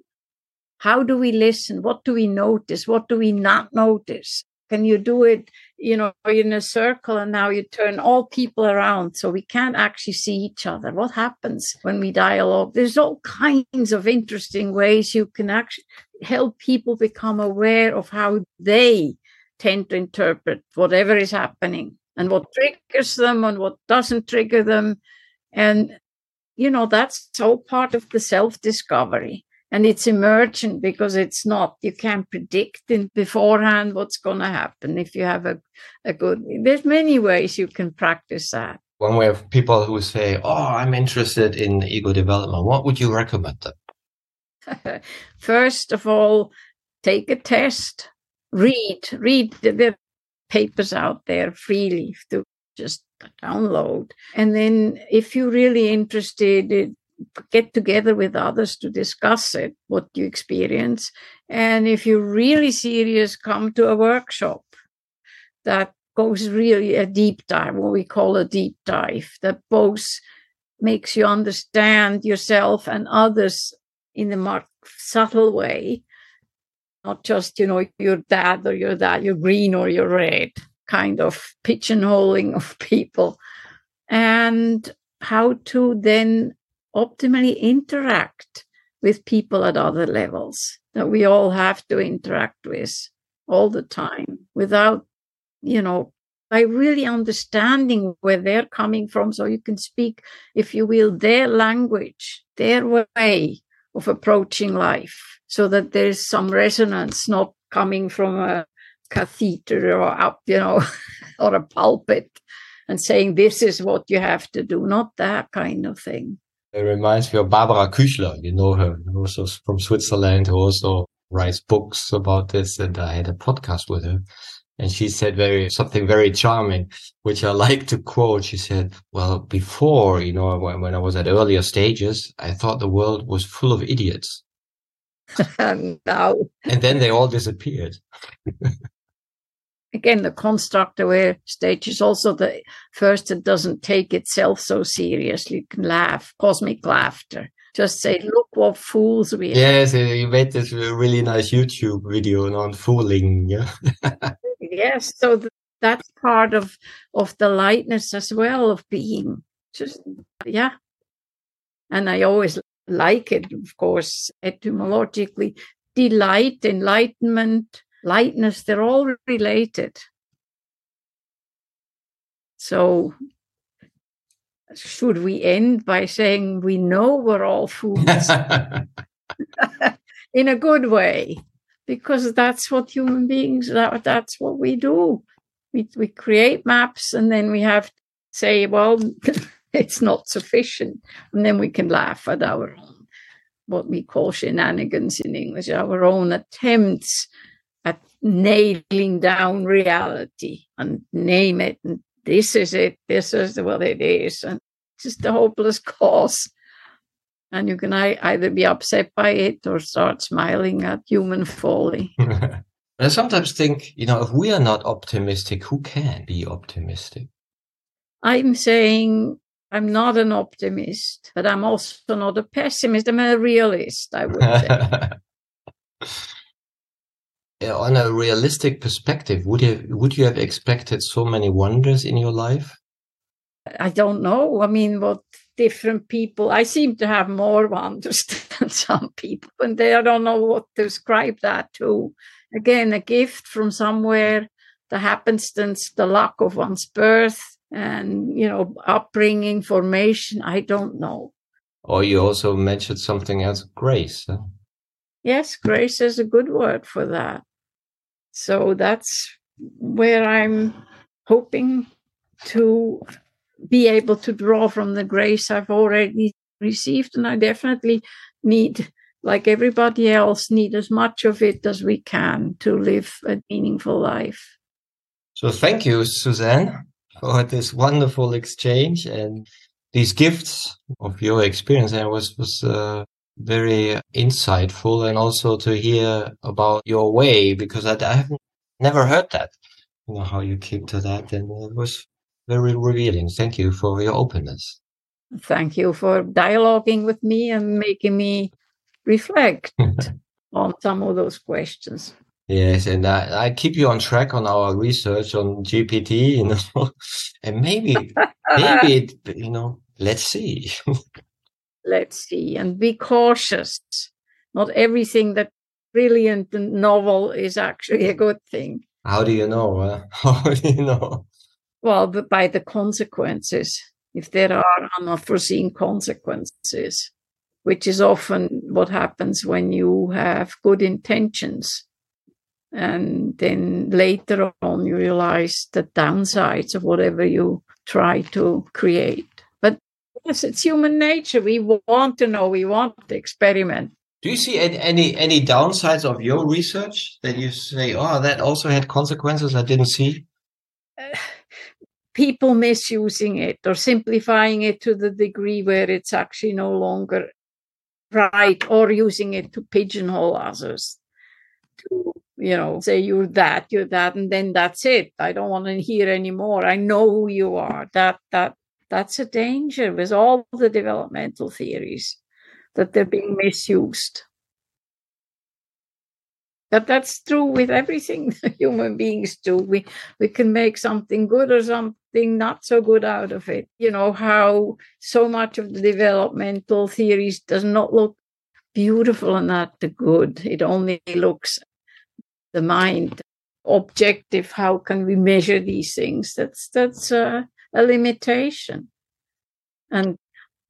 how do we listen? What do we notice? What do we not notice? Can you do it, you know, in a circle and now you turn all people around so we can't actually see each other? What happens when we dialogue? There's all kinds of interesting ways you can actually help people become aware of how they tend to interpret whatever is happening and what triggers them and what doesn't trigger them. And, you know, that's all part of the self discovery and it's emergent because it's not you can't predict in beforehand what's going to happen if you have a, a good there's many ways you can practice that. When we have people who say oh i'm interested in ego development what would you recommend them? First of all take a test. Read read the, the papers out there freely to just download. And then if you're really interested get together with others to discuss it, what you experience. And if you're really serious, come to a workshop that goes really a deep dive, what we call a deep dive, that both makes you understand yourself and others in a more subtle way. Not just, you know, you're that or you're that, you're green or you're red, kind of pigeonholing of people. And how to then optimally interact with people at other levels that we all have to interact with all the time without, you know, by really understanding where they're coming from. So you can speak, if you will, their language, their way of approaching life so that there's some resonance, not coming from a cathedral or up, you know, or a pulpit and saying, this is what you have to do, not that kind of thing It reminds me of Barbara Küchler. You know her, also from Switzerland, who also writes books about this. And I had a podcast with her. And she said very something very charming, which I like to quote. She said, "Well, before you know, when, when I was at earlier stages, I thought the world was full of idiots, now, and then they all disappeared." again, the construct aware stage is also the first that doesn't take itself so seriously. You can laugh, cosmic laughter. Just say, look what fools we are. Yes, uh, you made this really nice YouTube video on fooling. Yeah. yes. So th- that's part of of the lightness as well of being. Just yeah. And I always like it, of course, etymologically. Delight, enlightenment, lightness, they're all related. So, should we end by saying we know we're all fools in a good way? Because that's what human beings, that, that's what we do. We, we create maps and then we have to say, well, it's not sufficient. And then we can laugh at our own, what we call shenanigans in English, our own attempts at nailing down reality and name it. And this is it. This is what it is. And just a hopeless cause. And you can either be upset by it or start smiling at human folly. I sometimes think, you know, if we are not optimistic, who can be optimistic? I'm saying I'm not an optimist, but I'm also not a pessimist. I'm a realist, I would say. Uh, on a realistic perspective, would you would you have expected so many wonders in your life? I don't know. I mean, what different people? I seem to have more wonders than some people, and they I don't know what to describe that to. Again, a gift from somewhere, the happenstance, the luck of one's birth, and you know, upbringing, formation. I don't know. Or you also mentioned something else, grace. Huh? Yes, grace is a good word for that. So that's where I'm hoping to be able to draw from the grace I've already received. And I definitely need, like everybody else, need as much of it as we can to live a meaningful life. So thank you, Susanne, for this wonderful exchange and these gifts of your experience. I was, was uh, very insightful and also to hear about your way because I, I have never heard that, you know, how you came to that. And it was very revealing. Thank you for your openness. Thank you for dialoguing with me and making me reflect hmm. on some of those questions. Yes, and I, I, keep you on track on our research on GPT, you know, and maybe, maybe, it, you know, let's see. let's see, and be cautious. Not everything that brilliant and novel is actually a good thing. How do you know? Uh, how do you know? Well, but by the consequences. If there are unforeseen consequences, which is often what happens when you have good intentions. And then later on, you realize the downsides of whatever you try to create. Yes, it's human nature. We want to know. We want to experiment. Do you see any, any downsides of your research that you say, "Oh, that also had consequences I didn't see"? Uh, people misusing it or simplifying it to the degree where it's actually no longer right, or using it to pigeonhole others. To you know, say you're that, you're that, and then that's it. I don't want to hear anymore. I know who you are. That that that's a danger with all the developmental theories that they're being misused. But that's true with everything human beings do. We we can make something good or something not so good out of it. You know how so much of the developmental theories does not look beautiful and not the good. It only looks the mind objective. How can we measure these things? That's that's uh, a limitation. And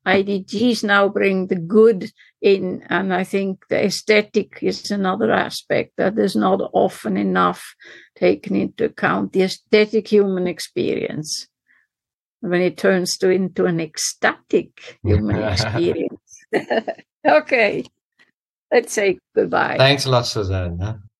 IDGs now bring the good in, and I think the aesthetic is another aspect that is not often enough taken into account the aesthetic human experience. when it turns to into an ecstatic human experience. okay. Let's say goodbye. Thanks a lot, Susanne.